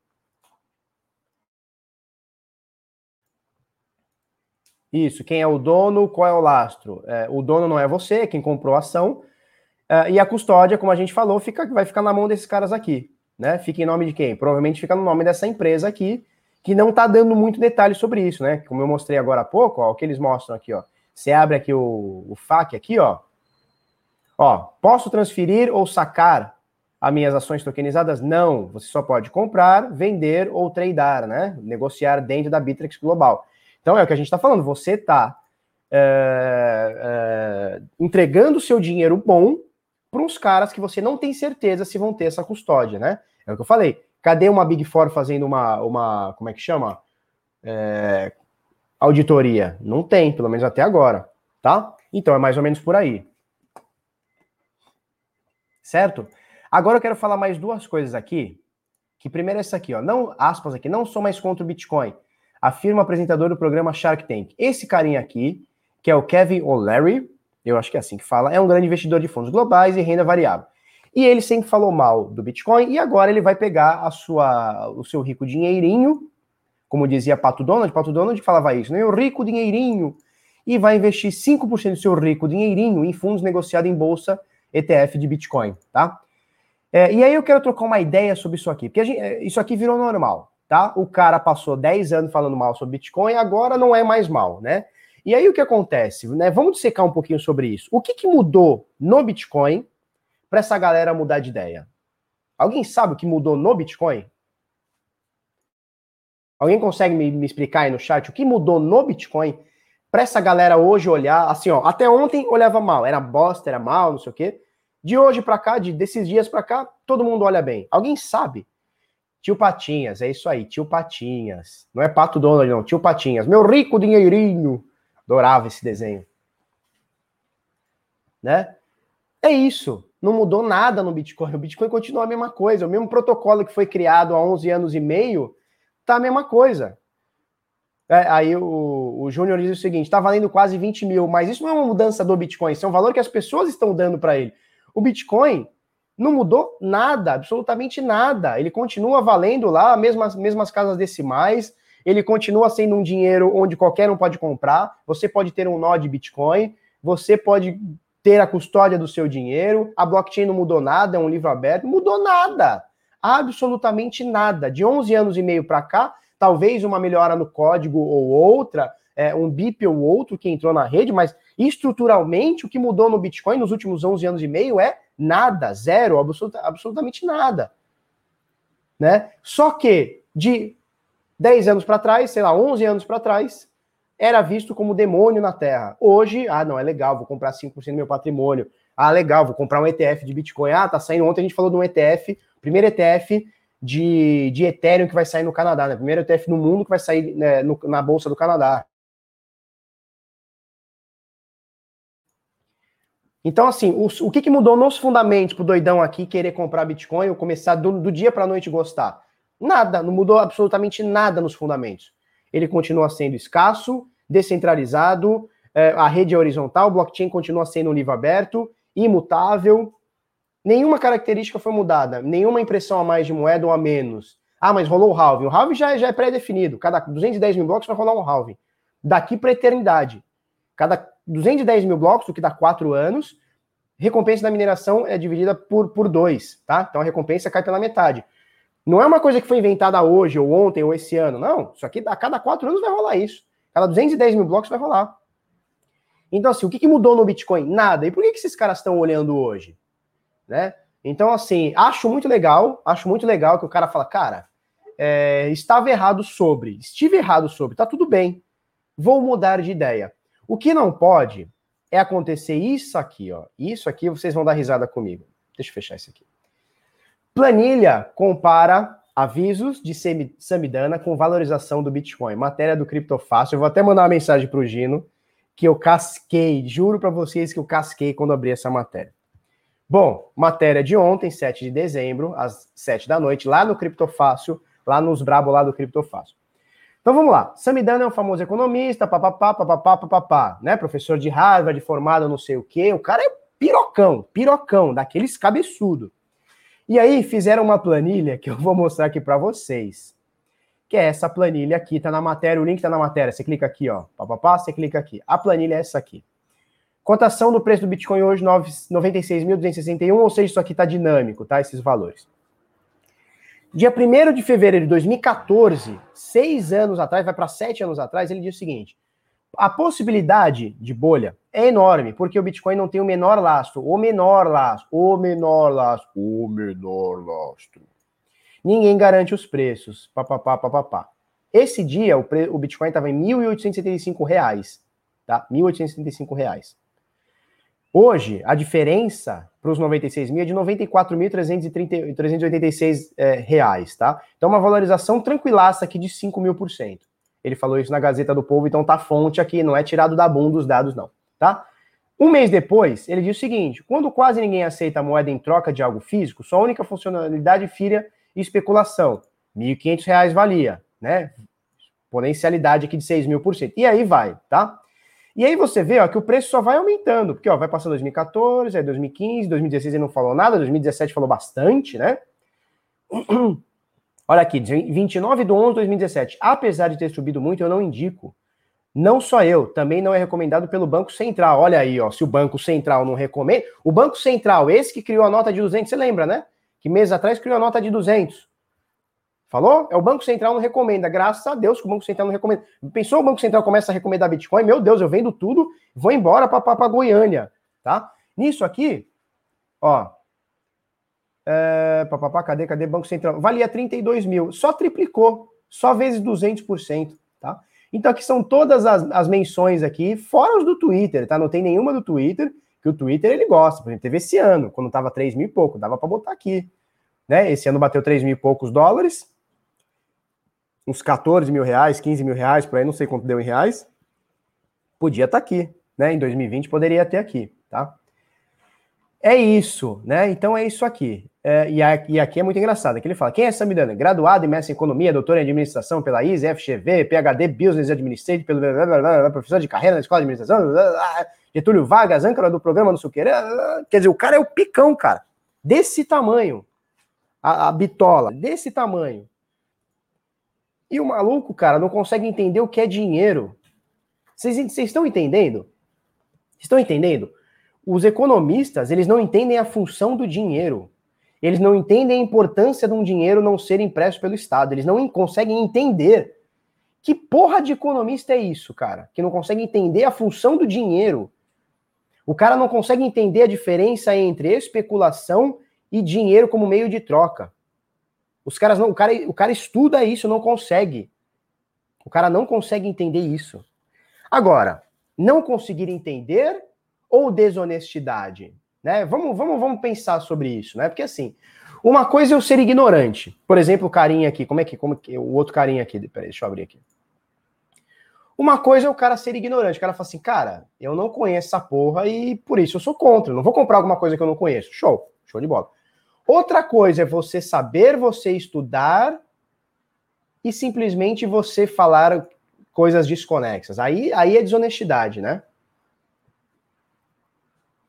[SPEAKER 2] Isso, quem é o dono, qual é o lastro? É, o dono não é você, quem comprou a ação. É, e a custódia, como a gente falou, fica, vai ficar na mão desses caras aqui. Né? Fica em nome de quem? Provavelmente fica no nome dessa empresa aqui, que não está dando muito detalhe sobre isso, né? Como eu mostrei agora há pouco, ó, o que eles mostram aqui, ó. Você abre aqui o, o FAQ aqui, ó. Ó, posso transferir ou sacar as minhas ações tokenizadas? Não. Você só pode comprar, vender ou tradear, né? Negociar dentro da Bittrex Global. Então é o que a gente está falando. Você está é, é, entregando o seu dinheiro bom para uns caras que você não tem certeza se vão ter essa custódia, né? É o que eu falei. Cadê uma Big Four fazendo uma, uma como é que chama? É, auditoria? Não tem, pelo menos até agora, tá? Então é mais ou menos por aí certo? Agora eu quero falar mais duas coisas aqui. Que primeiro é essa aqui, ó. Não, aspas aqui, não sou mais contra o Bitcoin. Afirma o apresentador do programa Shark Tank. Esse carinha aqui, que é o Kevin O'Leary, eu acho que é assim que fala, é um grande investidor de fundos globais e renda variável. E ele sempre falou mal do Bitcoin e agora ele vai pegar a sua, o seu rico dinheirinho, como dizia Pato Donald, Pato Donald falava isso, né? O rico dinheirinho, e vai investir 5% do seu rico dinheirinho em fundos negociados em bolsa ETF de Bitcoin, tá? É, e aí eu quero trocar uma ideia sobre isso aqui, porque gente, é, isso aqui virou normal, tá? O cara passou 10 anos falando mal sobre Bitcoin, agora não é mais mal, né? E aí o que acontece, né? Vamos dissecar um pouquinho sobre isso. O que, que mudou no Bitcoin para essa galera mudar de ideia? Alguém sabe o que mudou no Bitcoin? Alguém consegue me, me explicar aí no chat o que mudou no Bitcoin para essa galera hoje olhar, assim, ó, até ontem olhava mal, era bosta, era mal, não sei o quê. De hoje para cá, de, desses dias para cá, todo mundo olha bem. Alguém sabe? Tio Patinhas, é isso aí, tio Patinhas. Não é Pato Donald, não, tio Patinhas. Meu rico dinheirinho. Adorava esse desenho. Né? É isso. Não mudou nada no Bitcoin. O Bitcoin continua a mesma coisa. O mesmo protocolo que foi criado há 11 anos e meio tá a mesma coisa. É, aí o, o Júnior diz o seguinte: está valendo quase 20 mil, mas isso não é uma mudança do Bitcoin, isso é um valor que as pessoas estão dando para ele. O Bitcoin não mudou nada, absolutamente nada. Ele continua valendo lá, mesmas, mesmas casas decimais, ele continua sendo um dinheiro onde qualquer um pode comprar. Você pode ter um nó de Bitcoin, você pode ter a custódia do seu dinheiro. A blockchain não mudou nada, é um livro aberto, mudou nada. Absolutamente nada. De 11 anos e meio para cá, talvez uma melhora no código ou outra, é, um BIP ou outro que entrou na rede, mas estruturalmente o que mudou no Bitcoin nos últimos 11 anos e meio é nada, zero, absoluta, absolutamente nada. Né? Só que de 10 anos para trás, sei lá, 11 anos para trás, era visto como demônio na Terra. Hoje, ah, não, é legal, vou comprar 5% do meu patrimônio. Ah, legal, vou comprar um ETF de Bitcoin. Ah, tá saindo ontem, a gente falou de um ETF, primeiro ETF de, de Ethereum que vai sair no Canadá, né? Primeiro ETF no mundo que vai sair né, no, na Bolsa do Canadá. Então, assim, o, o que, que mudou nos fundamentos pro doidão aqui querer comprar Bitcoin ou começar do, do dia para noite gostar? Nada, não mudou absolutamente nada nos fundamentos. Ele continua sendo escasso, descentralizado, é, a rede é horizontal, o blockchain continua sendo um livro aberto, imutável, Nenhuma característica foi mudada, nenhuma impressão a mais de moeda ou a menos. Ah, mas rolou o halving. O halving já, já é pré-definido. Cada 210 mil blocos vai rolar um halving. Daqui para eternidade. Cada 210 mil blocos, o que dá 4 anos, recompensa da mineração é dividida por, por dois, tá? Então a recompensa cai pela metade. Não é uma coisa que foi inventada hoje, ou ontem, ou esse ano. Não, isso aqui a cada 4 anos vai rolar isso. Cada 210 mil blocos vai rolar. Então, assim, o que, que mudou no Bitcoin? Nada. E por que, que esses caras estão olhando hoje? né? Então, assim, acho muito legal, acho muito legal que o cara fala, cara, é, estava errado sobre, estive errado sobre, tá tudo bem, vou mudar de ideia. O que não pode é acontecer isso aqui, ó. Isso aqui vocês vão dar risada comigo. Deixa eu fechar isso aqui. Planilha compara avisos de Samidana com valorização do Bitcoin. Matéria do Criptofácil. Eu vou até mandar uma mensagem para o Gino que eu casquei, juro para vocês que eu casquei quando abri essa matéria. Bom, matéria de ontem, 7 de dezembro, às 7 da noite, lá no Criptofácil, lá nos brabo lá do Criptofácil. Então vamos lá. Samidana é um famoso economista, papapá, papapá, papapá, né? Professor de Harvard, formado não sei o quê. O cara é pirocão, pirocão, daqueles cabeçudo. E aí fizeram uma planilha que eu vou mostrar aqui para vocês. Que é essa planilha aqui, tá na matéria, o link tá na matéria. Você clica aqui, ó, papapá, você clica aqui. A planilha é essa aqui. Cotação do preço do Bitcoin hoje, 96.261, ou seja, isso aqui está dinâmico, tá? Esses valores. Dia 1 de fevereiro de 2014, seis anos atrás, vai para sete anos atrás, ele diz o seguinte: a possibilidade de bolha é enorme, porque o Bitcoin não tem o menor lastro, o menor lastro, o menor lastro, o menor lastro. Ninguém garante os preços, papapá, papapá. Esse dia, o, o Bitcoin estava em 1.875 reais, tá? 1.875 reais. Hoje, a diferença para os 96 mil é de 94.386 é, reais, tá? Então, uma valorização tranquilaça aqui de 5 mil por cento. Ele falou isso na Gazeta do Povo, então tá fonte aqui, não é tirado da bunda os dados, não, tá? Um mês depois, ele diz o seguinte: quando quase ninguém aceita a moeda em troca de algo físico, sua única funcionalidade filha especulação. R$ 1.500 valia, né? Potencialidade aqui de 6 mil por cento. E aí vai, tá? E aí você vê ó, que o preço só vai aumentando, porque ó, vai passando 2014, aí 2015, 2016 ele não falou nada, 2017 falou bastante, né? Olha aqui, 29 de 11 de 2017. Apesar de ter subido muito, eu não indico. Não só eu, também não é recomendado pelo Banco Central. Olha aí, ó, se o Banco Central não recomenda. O Banco Central, esse que criou a nota de 200, você lembra, né? Que meses atrás criou a nota de 200. Falou? É o Banco Central não recomenda. Graças a Deus que o Banco Central não recomenda. Pensou o Banco Central começa a recomendar Bitcoin? Meu Deus, eu vendo tudo, vou embora para Goiânia, tá? Nisso aqui, ó. É, cadê, cadê Banco Central? Valia 32 mil, só triplicou, só vezes 200%, tá? Então aqui são todas as, as menções aqui, fora os do Twitter, tá? Não tem nenhuma do Twitter, que o Twitter ele gosta. Por exemplo, teve esse ano, quando tava 3 mil e pouco, dava para botar aqui. Né? Esse ano bateu 3 mil e poucos dólares, uns 14 mil reais, 15 mil reais, por aí, não sei quanto deu em reais. Podia estar tá aqui, né? Em 2020 poderia ter aqui, tá? É isso, né? Então é isso aqui. É, e, e, aqui é muito engraçado, que ele fala, quem é Samidana? Graduado em Mestre em Economia, doutor em Administração pela ISE, FGV, PHD, Business Administration, pelo professor de carreira na Escola de Administração, Getúlio Vargas, âncora do programa do Suqueira. Quer dizer, o cara é o picão, cara. Desse tamanho. A, a bitola, desse tamanho. E o maluco, cara, não consegue entender o que é dinheiro. Vocês estão entendendo? Estão entendendo? Os economistas, eles não entendem a função do dinheiro. Eles não entendem a importância de um dinheiro não ser impresso pelo Estado. Eles não conseguem entender. Que porra de economista é isso, cara? Que não consegue entender a função do dinheiro. O cara não consegue entender a diferença entre especulação e dinheiro como meio de troca. Os caras não, o cara, o cara estuda isso, não consegue. O cara não consegue entender isso. Agora, não conseguir entender ou desonestidade? Né? Vamos, vamos, vamos pensar sobre isso, né? Porque assim, uma coisa é eu ser ignorante. Por exemplo, o carinha aqui, como é que, como que o outro carinha aqui, peraí, deixa eu abrir aqui. Uma coisa é o cara ser ignorante. O cara fala assim, cara, eu não conheço essa porra e por isso eu sou contra. Não vou comprar alguma coisa que eu não conheço. Show, show de bola. Outra coisa é você saber, você estudar e simplesmente você falar coisas desconexas. Aí, aí é desonestidade, né?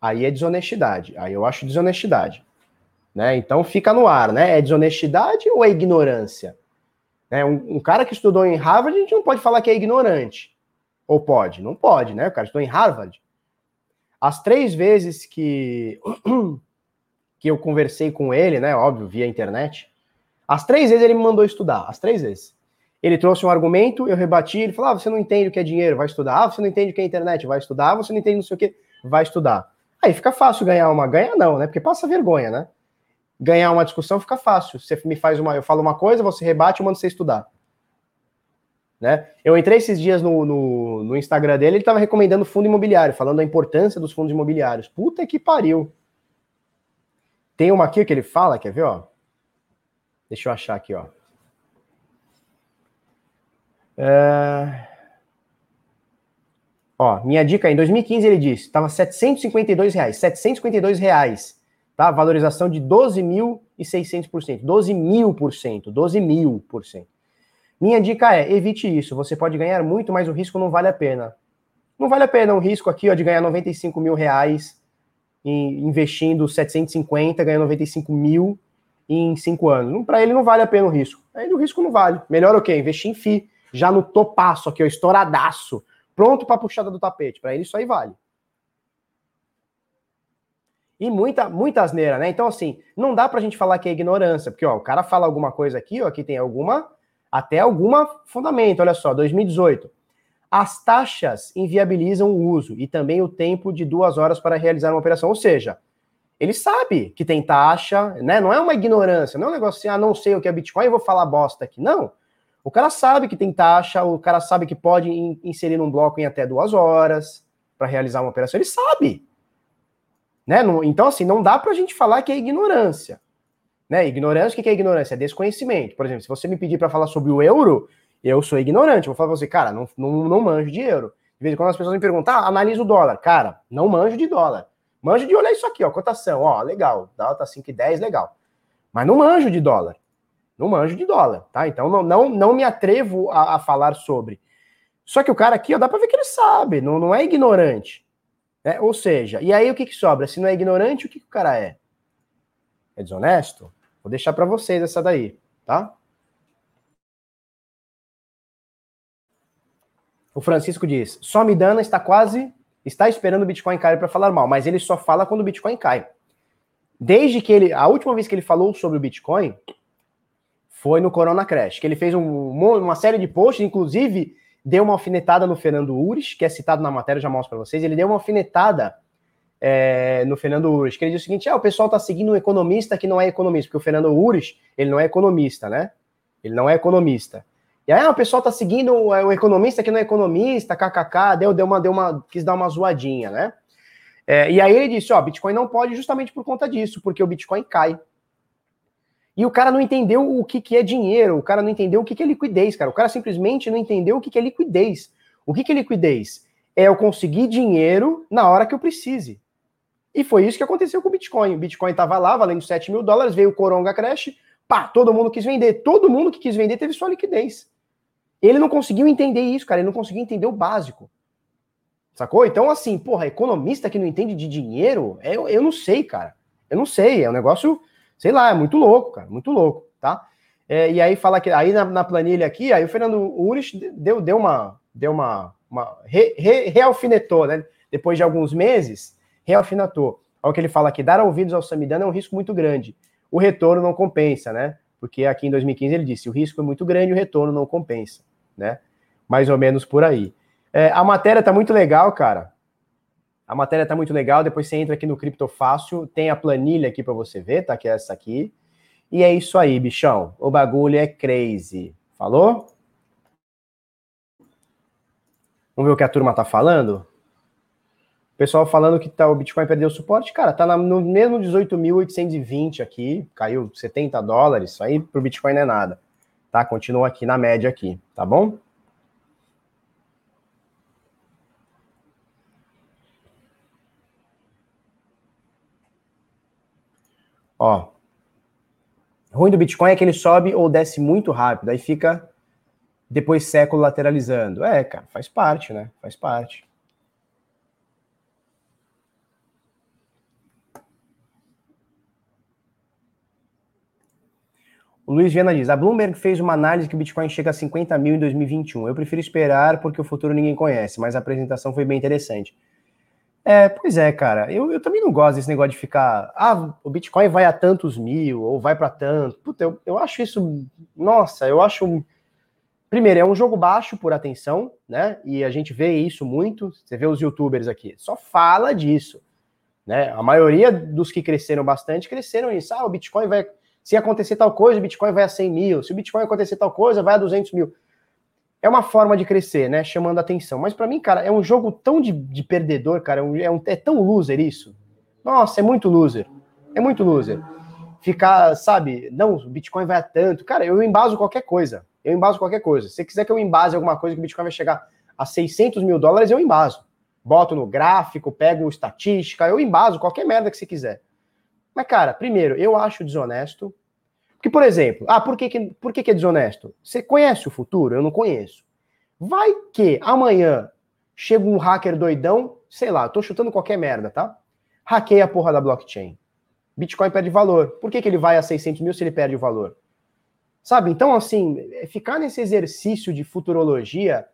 [SPEAKER 2] Aí é desonestidade. Aí eu acho desonestidade. Né? Então fica no ar, né? É desonestidade ou é ignorância? Né? Um, um, cara que estudou em Harvard, a gente não pode falar que é ignorante. Ou pode? Não pode, né? O cara estudou em Harvard. As três vezes que, que eu conversei com ele, né? Óbvio, via internet, as três vezes ele me mandou estudar. As três vezes. Ele trouxe um argumento, eu rebati, ele falou: ah, você não entende o que é dinheiro, vai estudar. Ah, você não entende o que é internet, vai estudar. Ah, você não entende não sei o que, vai estudar. Aí fica fácil ganhar uma. Ganha não, né? Porque passa vergonha, né? Ganhar uma discussão fica fácil. Você me faz uma. Eu falo uma coisa, você rebate, eu mando você estudar. Né? Eu entrei esses dias no, no, no Instagram dele, ele estava recomendando fundo imobiliário, falando da importância dos fundos imobiliários. Puta que pariu. Tem uma aqui que ele fala, quer ver, ó? Deixa eu achar aqui, ó. É... Ó, minha dica em 2015 ele disse, estava 752 reais, 752 reais, tá? Valorização de 12.600%, 12 mil por cento, 12 mil por cento. Minha dica é, evite isso, você pode ganhar muito, mas o risco não vale a pena. Não vale a pena um risco aqui, ó, de ganhar 95 mil reais investindo 750, ganhar 95 mil em cinco anos. Para ele não vale a pena o risco. Aí o risco não vale. Melhor o quê? Investir em FI, já no topaço aqui, ó, estouradaço pronto para puxada do tapete. Para ele isso aí vale. E muita, muita asneira, né? Então, assim, não dá pra gente falar que é ignorância, porque, ó, o cara fala alguma coisa aqui, ó, aqui tem alguma, até alguma fundamento, olha só, 2018. As taxas inviabilizam o uso e também o tempo de duas horas para realizar uma operação. Ou seja, ele sabe que tem taxa, né? Não é uma ignorância, não é um negócio assim, ah, não sei o que é Bitcoin, vou falar bosta aqui. Não. O cara sabe que tem taxa, o cara sabe que pode inserir num bloco em até duas horas para realizar uma operação. Ele sabe. Né? Então, assim, não dá para a gente falar que é ignorância. Né? Ignorância, o que é ignorância? É desconhecimento. Por exemplo, se você me pedir para falar sobre o euro, eu sou ignorante. Vou falar pra você, cara, não, não, não manjo de euro. De vez em quando as pessoas me perguntam, ah, analisa o dólar. Cara, não manjo de dólar. Manjo de olhar isso aqui, ó, cotação, ó, legal. Dólar tá 5,10, legal. Mas não manjo de dólar. Não manjo de dólar, tá? Então não, não, não me atrevo a, a falar sobre. Só que o cara aqui, ó, dá para ver que ele sabe, não, não é ignorante. Né? Ou seja, e aí o que, que sobra? Se não é ignorante, o que, que o cara é? É desonesto? Vou deixar para vocês essa daí, tá? O Francisco diz: só me dana está quase está esperando o Bitcoin cair para falar mal, mas ele só fala quando o Bitcoin cai. Desde que ele, a última vez que ele falou sobre o Bitcoin, foi no Corona Crash, que ele fez um, uma série de posts, inclusive deu uma alfinetada no Fernando Ures, que é citado na matéria, já mostro para vocês, ele deu uma alfinetada é, no Fernando Ures, que ele diz o seguinte, ah, o pessoal tá seguindo um economista que não é economista, porque o Fernando Ures, ele não é economista, né? Ele não é economista. E aí, ah, o pessoal tá seguindo o economista que não é economista, kkk, deu, deu uma, deu uma, quis dar uma zoadinha, né? É, e aí ele disse, ó, Bitcoin não pode justamente por conta disso, porque o Bitcoin cai. E o cara não entendeu o que, que é dinheiro, o cara não entendeu o que, que é liquidez, cara. O cara simplesmente não entendeu o que, que é liquidez. O que, que é liquidez? é eu conseguir dinheiro na hora que eu precise. E foi isso que aconteceu com o Bitcoin. O Bitcoin estava lá, valendo 7 mil dólares, veio o Coronga Crash, pá, todo mundo quis vender. Todo mundo que quis vender teve sua liquidez. Ele não conseguiu entender isso, cara. Ele não conseguiu entender o básico. Sacou? Então, assim, porra, economista que não entende de dinheiro, eu, eu não sei, cara. Eu não sei. É um negócio, sei lá, é muito louco, cara. Muito louco, tá? É, e aí fala que aí na, na, planilha aqui, aí o Fernando Urich deu, deu uma, deu uma, uma re, re, realfinetou, né? Depois de alguns meses, realfinetou. Olha o que ele fala aqui: dar ouvidos ao Samidana é um risco muito grande. O retorno não compensa, né? Porque aqui em 2015 ele disse: o risco é muito grande, o retorno não compensa, né? Mais ou menos por aí. É, a matéria tá muito legal, cara. A matéria tá muito legal. Depois você entra aqui no Cripto Fácil, tem a planilha aqui para você ver, tá? Que é essa aqui. E é isso aí, bichão. O bagulho é crazy. Falou? Vamos ver o que a turma tá falando? O pessoal falando que tá, o Bitcoin perdeu suporte, cara, tá no mesmo 18.820 aqui, caiu 70 dólares, isso aí pro Bitcoin não é nada, tá? Continua aqui na média aqui, tá bom? Ó, ruim do Bitcoin é que ele sobe ou desce muito rápido, aí fica depois século lateralizando. É, cara, faz parte, né? Faz parte. O Luiz Viana diz: a Bloomberg fez uma análise que o Bitcoin chega a 50 mil em 2021. Eu prefiro esperar porque o futuro ninguém conhece, mas a apresentação foi bem interessante. É, pois é, cara. Eu, eu também não gosto desse negócio de ficar. Ah, o Bitcoin vai a tantos mil, ou vai para tanto. Puta, eu, eu acho isso. Nossa, eu acho. Primeiro, é um jogo baixo por atenção, né? E a gente vê isso muito. Você vê os youtubers aqui, só fala disso. Né? A maioria dos que cresceram bastante cresceram nisso. Ah, o Bitcoin vai. Se acontecer tal coisa, o Bitcoin vai a 100 mil. Se o Bitcoin acontecer tal coisa, vai a 200 mil é uma forma de crescer, né? Chamando atenção. Mas para mim, cara, é um jogo tão de, de perdedor, cara. É, um, é, um, é, tão loser isso. Nossa, é muito loser. É muito loser. Ficar, sabe? Não, o Bitcoin vai a tanto. Cara, eu embaso qualquer coisa. Eu embaso qualquer coisa. Se você quiser que eu embase alguma coisa que o Bitcoin vai chegar a 600 mil dólares, eu embaso. Boto no gráfico, pego estatística, eu embaso qualquer merda que você quiser. Mas, cara, primeiro, eu acho desonesto porque, por exemplo, ah, por que, que, por que, que é desonesto? Você conhece o futuro? Eu não conheço. Vai que amanhã chega um hacker doidão, sei lá, tô chutando qualquer merda, tá? Hackeia a porra da blockchain. Bitcoin perde valor. Por que, que ele vai a 600 mil se ele perde o valor? Sabe? Então, assim, é, ficar nesse exercício de futurologia,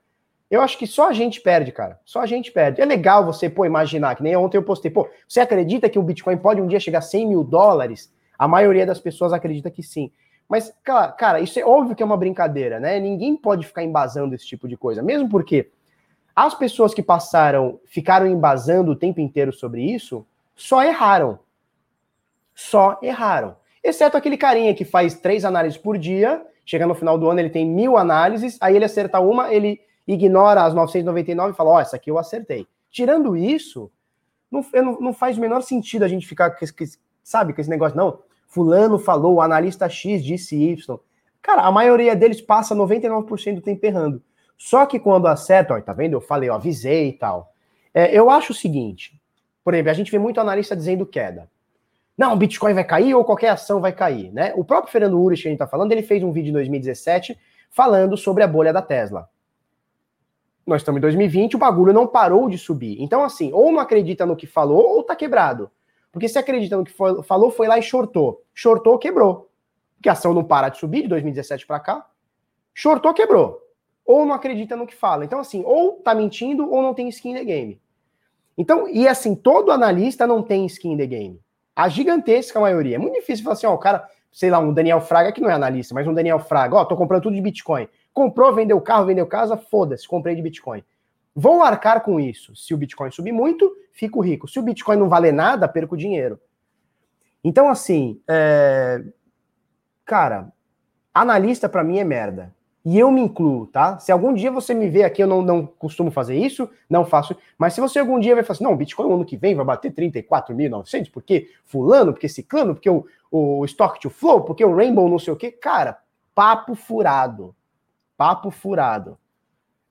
[SPEAKER 2] eu acho que só a gente perde, cara. Só a gente perde. É legal você, pô, imaginar, que nem ontem eu postei, pô, você acredita que o Bitcoin pode um dia chegar a 100 mil dólares? A maioria das pessoas acredita que sim. Mas, cara, isso é óbvio que é uma brincadeira, né? Ninguém pode ficar embasando esse tipo de coisa. Mesmo porque as pessoas que passaram, ficaram embasando o tempo inteiro sobre isso, só erraram. Só erraram. Exceto aquele carinha que faz três análises por dia, chega no final do ano, ele tem mil análises, aí ele acerta uma, ele ignora as 999 e fala: Ó, oh, essa aqui eu acertei. Tirando isso, não, não, não faz o menor sentido a gente ficar, sabe, com esse negócio, não fulano falou, o analista X disse Y. Cara, a maioria deles passa 99% do tempo errando. Só que quando acerta, ó, tá vendo? Eu falei, eu avisei e tal. É, eu acho o seguinte, por exemplo, a gente vê muito analista dizendo queda. Não, o Bitcoin vai cair ou qualquer ação vai cair, né? O próprio Fernando Urich, que a gente tá falando, ele fez um vídeo em 2017 falando sobre a bolha da Tesla. Nós estamos em 2020, o bagulho não parou de subir. Então, assim, ou não acredita no que falou, ou tá quebrado. Porque se acredita no que foi, falou, foi lá e shortou. Shortou, quebrou. Porque a ação não para de subir de 2017 para cá. Shortou, quebrou. Ou não acredita no que fala. Então, assim, ou tá mentindo ou não tem skin in the game. Então, e assim, todo analista não tem skin in the game. A gigantesca maioria. É muito difícil falar assim, ó, o cara, sei lá, um Daniel Fraga, que não é analista, mas um Daniel Fraga, ó, tô comprando tudo de Bitcoin. Comprou, vendeu carro, vendeu casa, foda-se, comprei de Bitcoin. Vou arcar com isso. Se o Bitcoin subir muito, fico rico. Se o Bitcoin não valer nada, perco dinheiro. Então, assim, é... cara, analista para mim é merda. E eu me incluo, tá? Se algum dia você me vê aqui, eu não, não costumo fazer isso, não faço. Mas se você algum dia vai falar assim, não, o Bitcoin ano que vem vai bater 34.900, porque fulano, porque ciclano, porque o, o Stock to Flow, porque o Rainbow não sei o quê, cara, papo furado. Papo furado.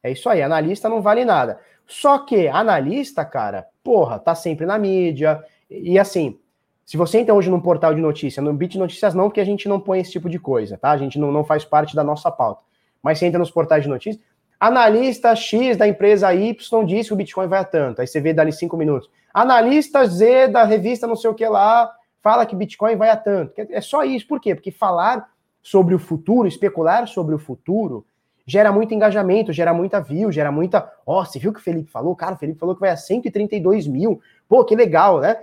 [SPEAKER 2] É isso aí, analista não vale nada. Só que analista, cara, porra, tá sempre na mídia. E assim, se você entra hoje num portal de notícia, no Bit Notícias não, porque a gente não põe esse tipo de coisa, tá? A gente não, não faz parte da nossa pauta. Mas você entra nos portais de notícias, analista X da empresa Y disse que o Bitcoin vai a tanto. Aí você vê dali cinco minutos. Analista Z da revista não sei o que lá fala que Bitcoin vai a tanto. É só isso. Por quê? Porque falar sobre o futuro, especular sobre o futuro, gera muito engajamento, gera muita view, gera muita. Ó, oh, você viu o que o Felipe falou? Cara, o Felipe falou que vai a 132 mil. Pô, que legal, né?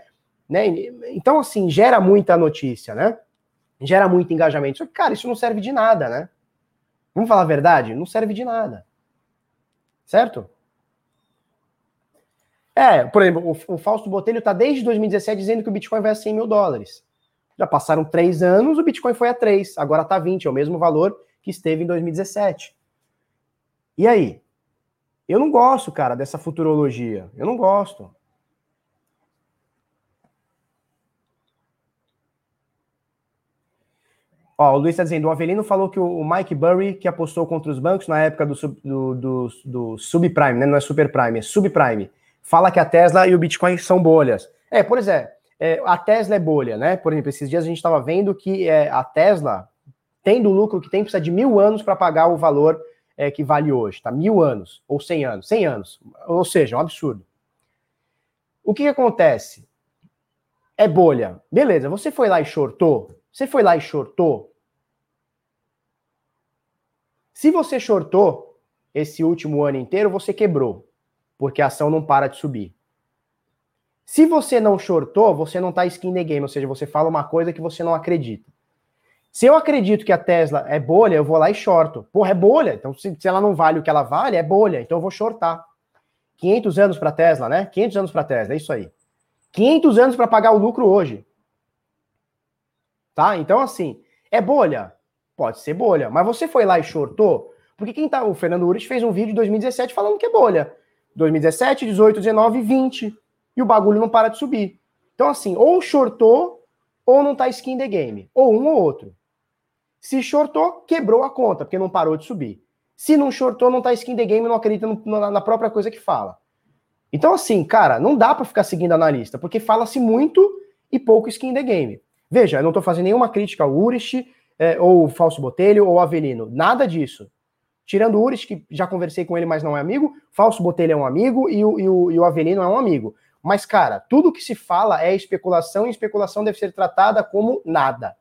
[SPEAKER 2] Né? Então, assim, gera muita notícia, né? Gera muito engajamento. Só que, cara, isso não serve de nada, né? Vamos falar a verdade? Não serve de nada. Certo? É, por exemplo, o, o Fausto Botelho está desde 2017 dizendo que o Bitcoin vai a 100 mil dólares. Já passaram três anos, o Bitcoin foi a 3, agora está 20, é o mesmo valor que esteve em 2017. E aí? Eu não gosto, cara, dessa futurologia. Eu não gosto. Ó, o Luiz está dizendo, o Avelino falou que o Mike Burry, que apostou contra os bancos na época do, do, do, do subprime, né? Não é superprime, é subprime. Fala que a Tesla e o Bitcoin são bolhas. É, por exemplo, é, a Tesla é bolha, né? Por exemplo, esses dias a gente estava vendo que é, a Tesla, tendo o lucro que tem, precisa de mil anos para pagar o valor é, que vale hoje, tá? Mil anos, ou cem anos, cem anos. Ou seja, um absurdo. O que, que acontece? É bolha. Beleza, você foi lá e shortou, você foi lá e shortou? Se você shortou esse último ano inteiro, você quebrou, porque a ação não para de subir. Se você não shortou, você não tá skin the game, ou seja, você fala uma coisa que você não acredita. Se eu acredito que a Tesla é bolha, eu vou lá e shorto. Porra, é bolha. Então, se, se ela não vale o que ela vale, é bolha. Então, eu vou shortar. 500 anos para Tesla, né? 500 anos para Tesla, é isso aí. 500 anos para pagar o lucro hoje. Tá? Então, assim, é bolha? Pode ser bolha. Mas você foi lá e shortou? Porque quem tá. O Fernando Urich fez um vídeo em 2017 falando que é bolha. 2017, 18, 19, 20. E o bagulho não para de subir. Então, assim, ou shortou, ou não tá skin the game. Ou um ou outro. Se shortou, quebrou a conta, porque não parou de subir. Se não shortou, não tá skin the game, não acredita na própria coisa que fala. Então, assim, cara, não dá para ficar seguindo analista, porque fala-se muito e pouco skin the game. Veja, eu não estou fazendo nenhuma crítica ao Urich, é, ou Falso Botelho, ou Avelino. Nada disso. Tirando o Urich, que já conversei com ele, mas não é amigo, Falso Botelho é um amigo e o, e o, e o Avelino é um amigo. Mas, cara, tudo que se fala é especulação e especulação deve ser tratada como nada.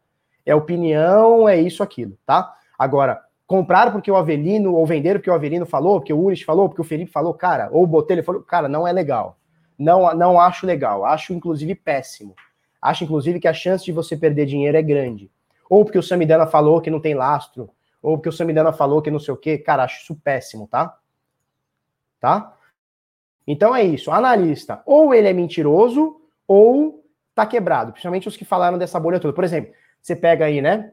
[SPEAKER 2] É opinião, é isso, aquilo, tá? Agora, comprar porque o Avelino, ou vender porque o Avelino falou, porque o Urich falou, porque o Felipe falou, cara, ou o Botelho falou, cara, não é legal. Não, não acho legal. Acho, inclusive, péssimo. Acho, inclusive, que a chance de você perder dinheiro é grande. Ou porque o Samidana falou que não tem lastro, ou porque o Samidana falou que não sei o quê. Cara, acho isso péssimo, tá? Tá? Então é isso. Analista, ou ele é mentiroso, ou tá quebrado. Principalmente os que falaram dessa bolha toda. Por exemplo, você pega aí, né?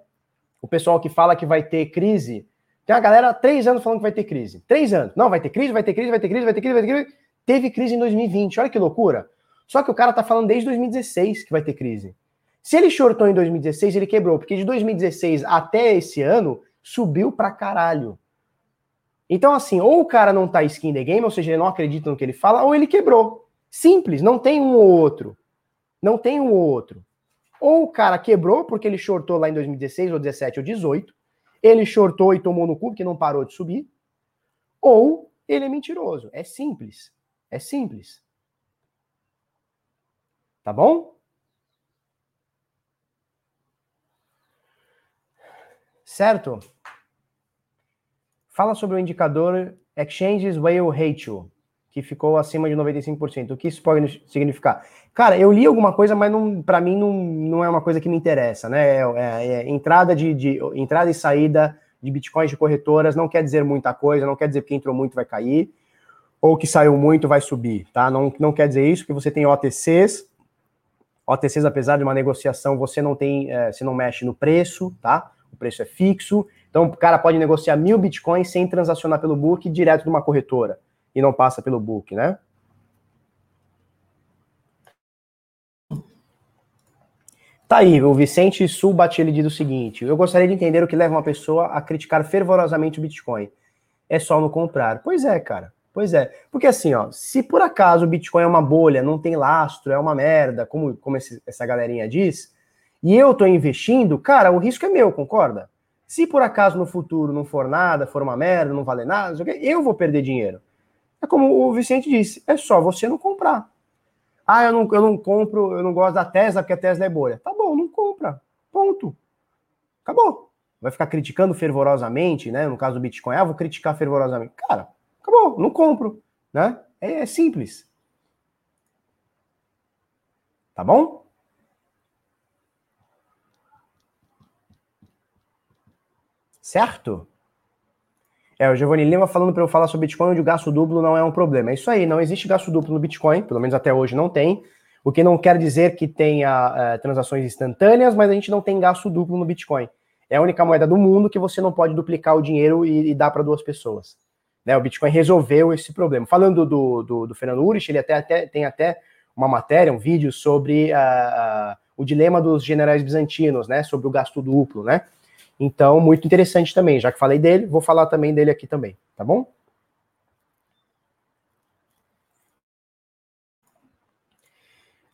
[SPEAKER 2] O pessoal que fala que vai ter crise. Tem a galera há três anos falando que vai ter crise. Três anos. Não, vai ter crise, vai ter crise, vai ter crise, vai ter crise, vai ter crise. Teve crise em 2020. Olha que loucura. Só que o cara tá falando desde 2016 que vai ter crise. Se ele shortou em 2016, ele quebrou, porque de 2016 até esse ano subiu pra caralho. Então, assim, ou o cara não tá skin the game, ou seja, ele não acredita no que ele fala, ou ele quebrou. Simples, não tem um ou outro. Não tem um ou outro. Ou o cara quebrou porque ele shortou lá em 2016, ou 17, ou 18, ele shortou e tomou no cu porque não parou de subir, ou ele é mentiroso. É simples. É simples. Tá bom? Certo? Fala sobre o indicador Exchanges Whale Ratio, que ficou acima de 95%. O que isso pode significar? Cara, eu li alguma coisa, mas para mim não, não é uma coisa que me interessa, né? É, é, é entrada, de, de, entrada e saída de bitcoins de corretoras não quer dizer muita coisa, não quer dizer que entrou muito vai cair, ou que saiu muito vai subir, tá? Não, não quer dizer isso, porque você tem OTCs OTCs, apesar de uma negociação, você não tem, é, você não mexe no preço, tá? O preço é fixo. Então, o cara pode negociar mil bitcoins sem transacionar pelo book direto de uma corretora e não passa pelo book, né? Tá aí, o Vicente Sul ele diz o seguinte: eu gostaria de entender o que leva uma pessoa a criticar fervorosamente o Bitcoin. é só não comprar. Pois é, cara. Pois é. Porque assim, ó, se por acaso o Bitcoin é uma bolha, não tem lastro, é uma merda, como, como esse, essa galerinha diz, e eu tô investindo, cara, o risco é meu, concorda? Se por acaso no futuro não for nada, for uma merda, não vale nada, eu vou perder dinheiro. É como o Vicente disse, é só você não comprar. Ah, eu não, eu não compro, eu não gosto da Tesla porque a Tesla é bolha. Tá bom, não compra. Ponto. Acabou. Vai ficar criticando fervorosamente, né? No caso do Bitcoin, ah, vou criticar fervorosamente. Cara, acabou, não compro, né? É, é simples. Tá bom? Certo? É, o Giovanni Lima falando para eu falar sobre Bitcoin onde o gasto duplo não é um problema. É isso aí, não existe gasto duplo no Bitcoin, pelo menos até hoje não tem. O que não quer dizer que tenha é, transações instantâneas, mas a gente não tem gasto duplo no Bitcoin. É a única moeda do mundo que você não pode duplicar o dinheiro e, e dar para duas pessoas. Né, o Bitcoin resolveu esse problema. Falando do, do, do Fernando Urich, ele até, até, tem até uma matéria, um vídeo sobre uh, uh, o dilema dos generais bizantinos, né? Sobre o gasto duplo, né? Então, muito interessante também. Já que falei dele, vou falar também dele aqui também, tá bom?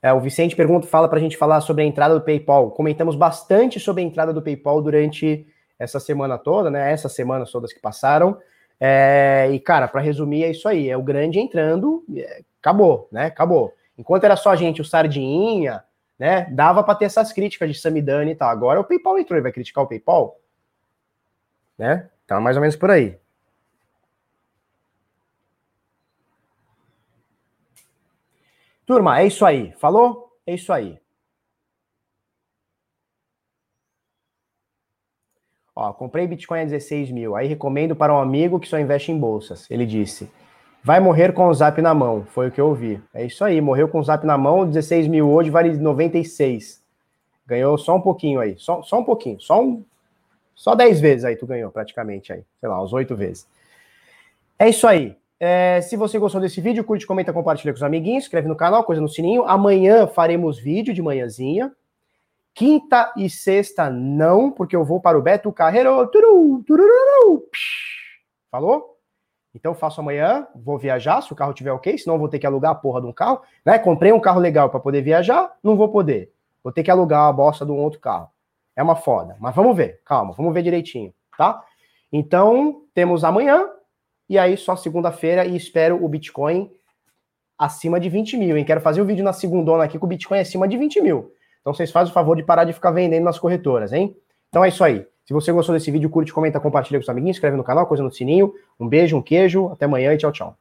[SPEAKER 2] É, o Vicente pergunta, fala para a gente falar sobre a entrada do PayPal. Comentamos bastante sobre a entrada do PayPal durante essa semana toda, né? Essas semanas todas que passaram. É, e, cara, para resumir, é isso aí. É o grande entrando, é, acabou, né? Acabou. Enquanto era só a gente, o Sardinha, né? Dava para ter essas críticas de Samidani e tal. Agora o PayPal entrou e vai criticar o PayPal, né? Então, mais ou menos por aí. Turma, é isso aí. Falou? É isso aí. Ó, comprei Bitcoin a 16 mil. Aí recomendo para um amigo que só investe em bolsas. Ele disse: Vai morrer com o zap na mão. Foi o que eu ouvi. É isso aí, morreu com o zap na mão, 16 mil hoje, vale 96. Ganhou só um pouquinho aí. Só, só um pouquinho. Só um. Só 10 vezes aí tu ganhou, praticamente aí. Sei lá, uns 8 vezes. É isso aí. É, se você gostou desse vídeo, curte, comenta, compartilha com os amiguinhos, inscreve no canal, coisa no sininho. Amanhã faremos vídeo de manhãzinha. Quinta e sexta não, porque eu vou para o Beto Carreiro. Turu, tururu, Falou? Então faço amanhã, vou viajar, se o carro tiver ok, senão vou ter que alugar a porra de um carro, né? Comprei um carro legal para poder viajar, não vou poder. Vou ter que alugar a bosta de um outro carro. É uma foda. Mas vamos ver, calma, vamos ver direitinho, tá? Então, temos amanhã, e aí só segunda-feira, e espero o Bitcoin acima de 20 mil, hein? Quero fazer um vídeo na segunda aqui com o Bitcoin acima de 20 mil. Então vocês fazem o favor de parar de ficar vendendo nas corretoras, hein? Então é isso aí. Se você gostou desse vídeo, curte, comenta, compartilha com seus amiguinhos, inscreve no canal, coisa no sininho. Um beijo, um queijo, até amanhã e tchau, tchau.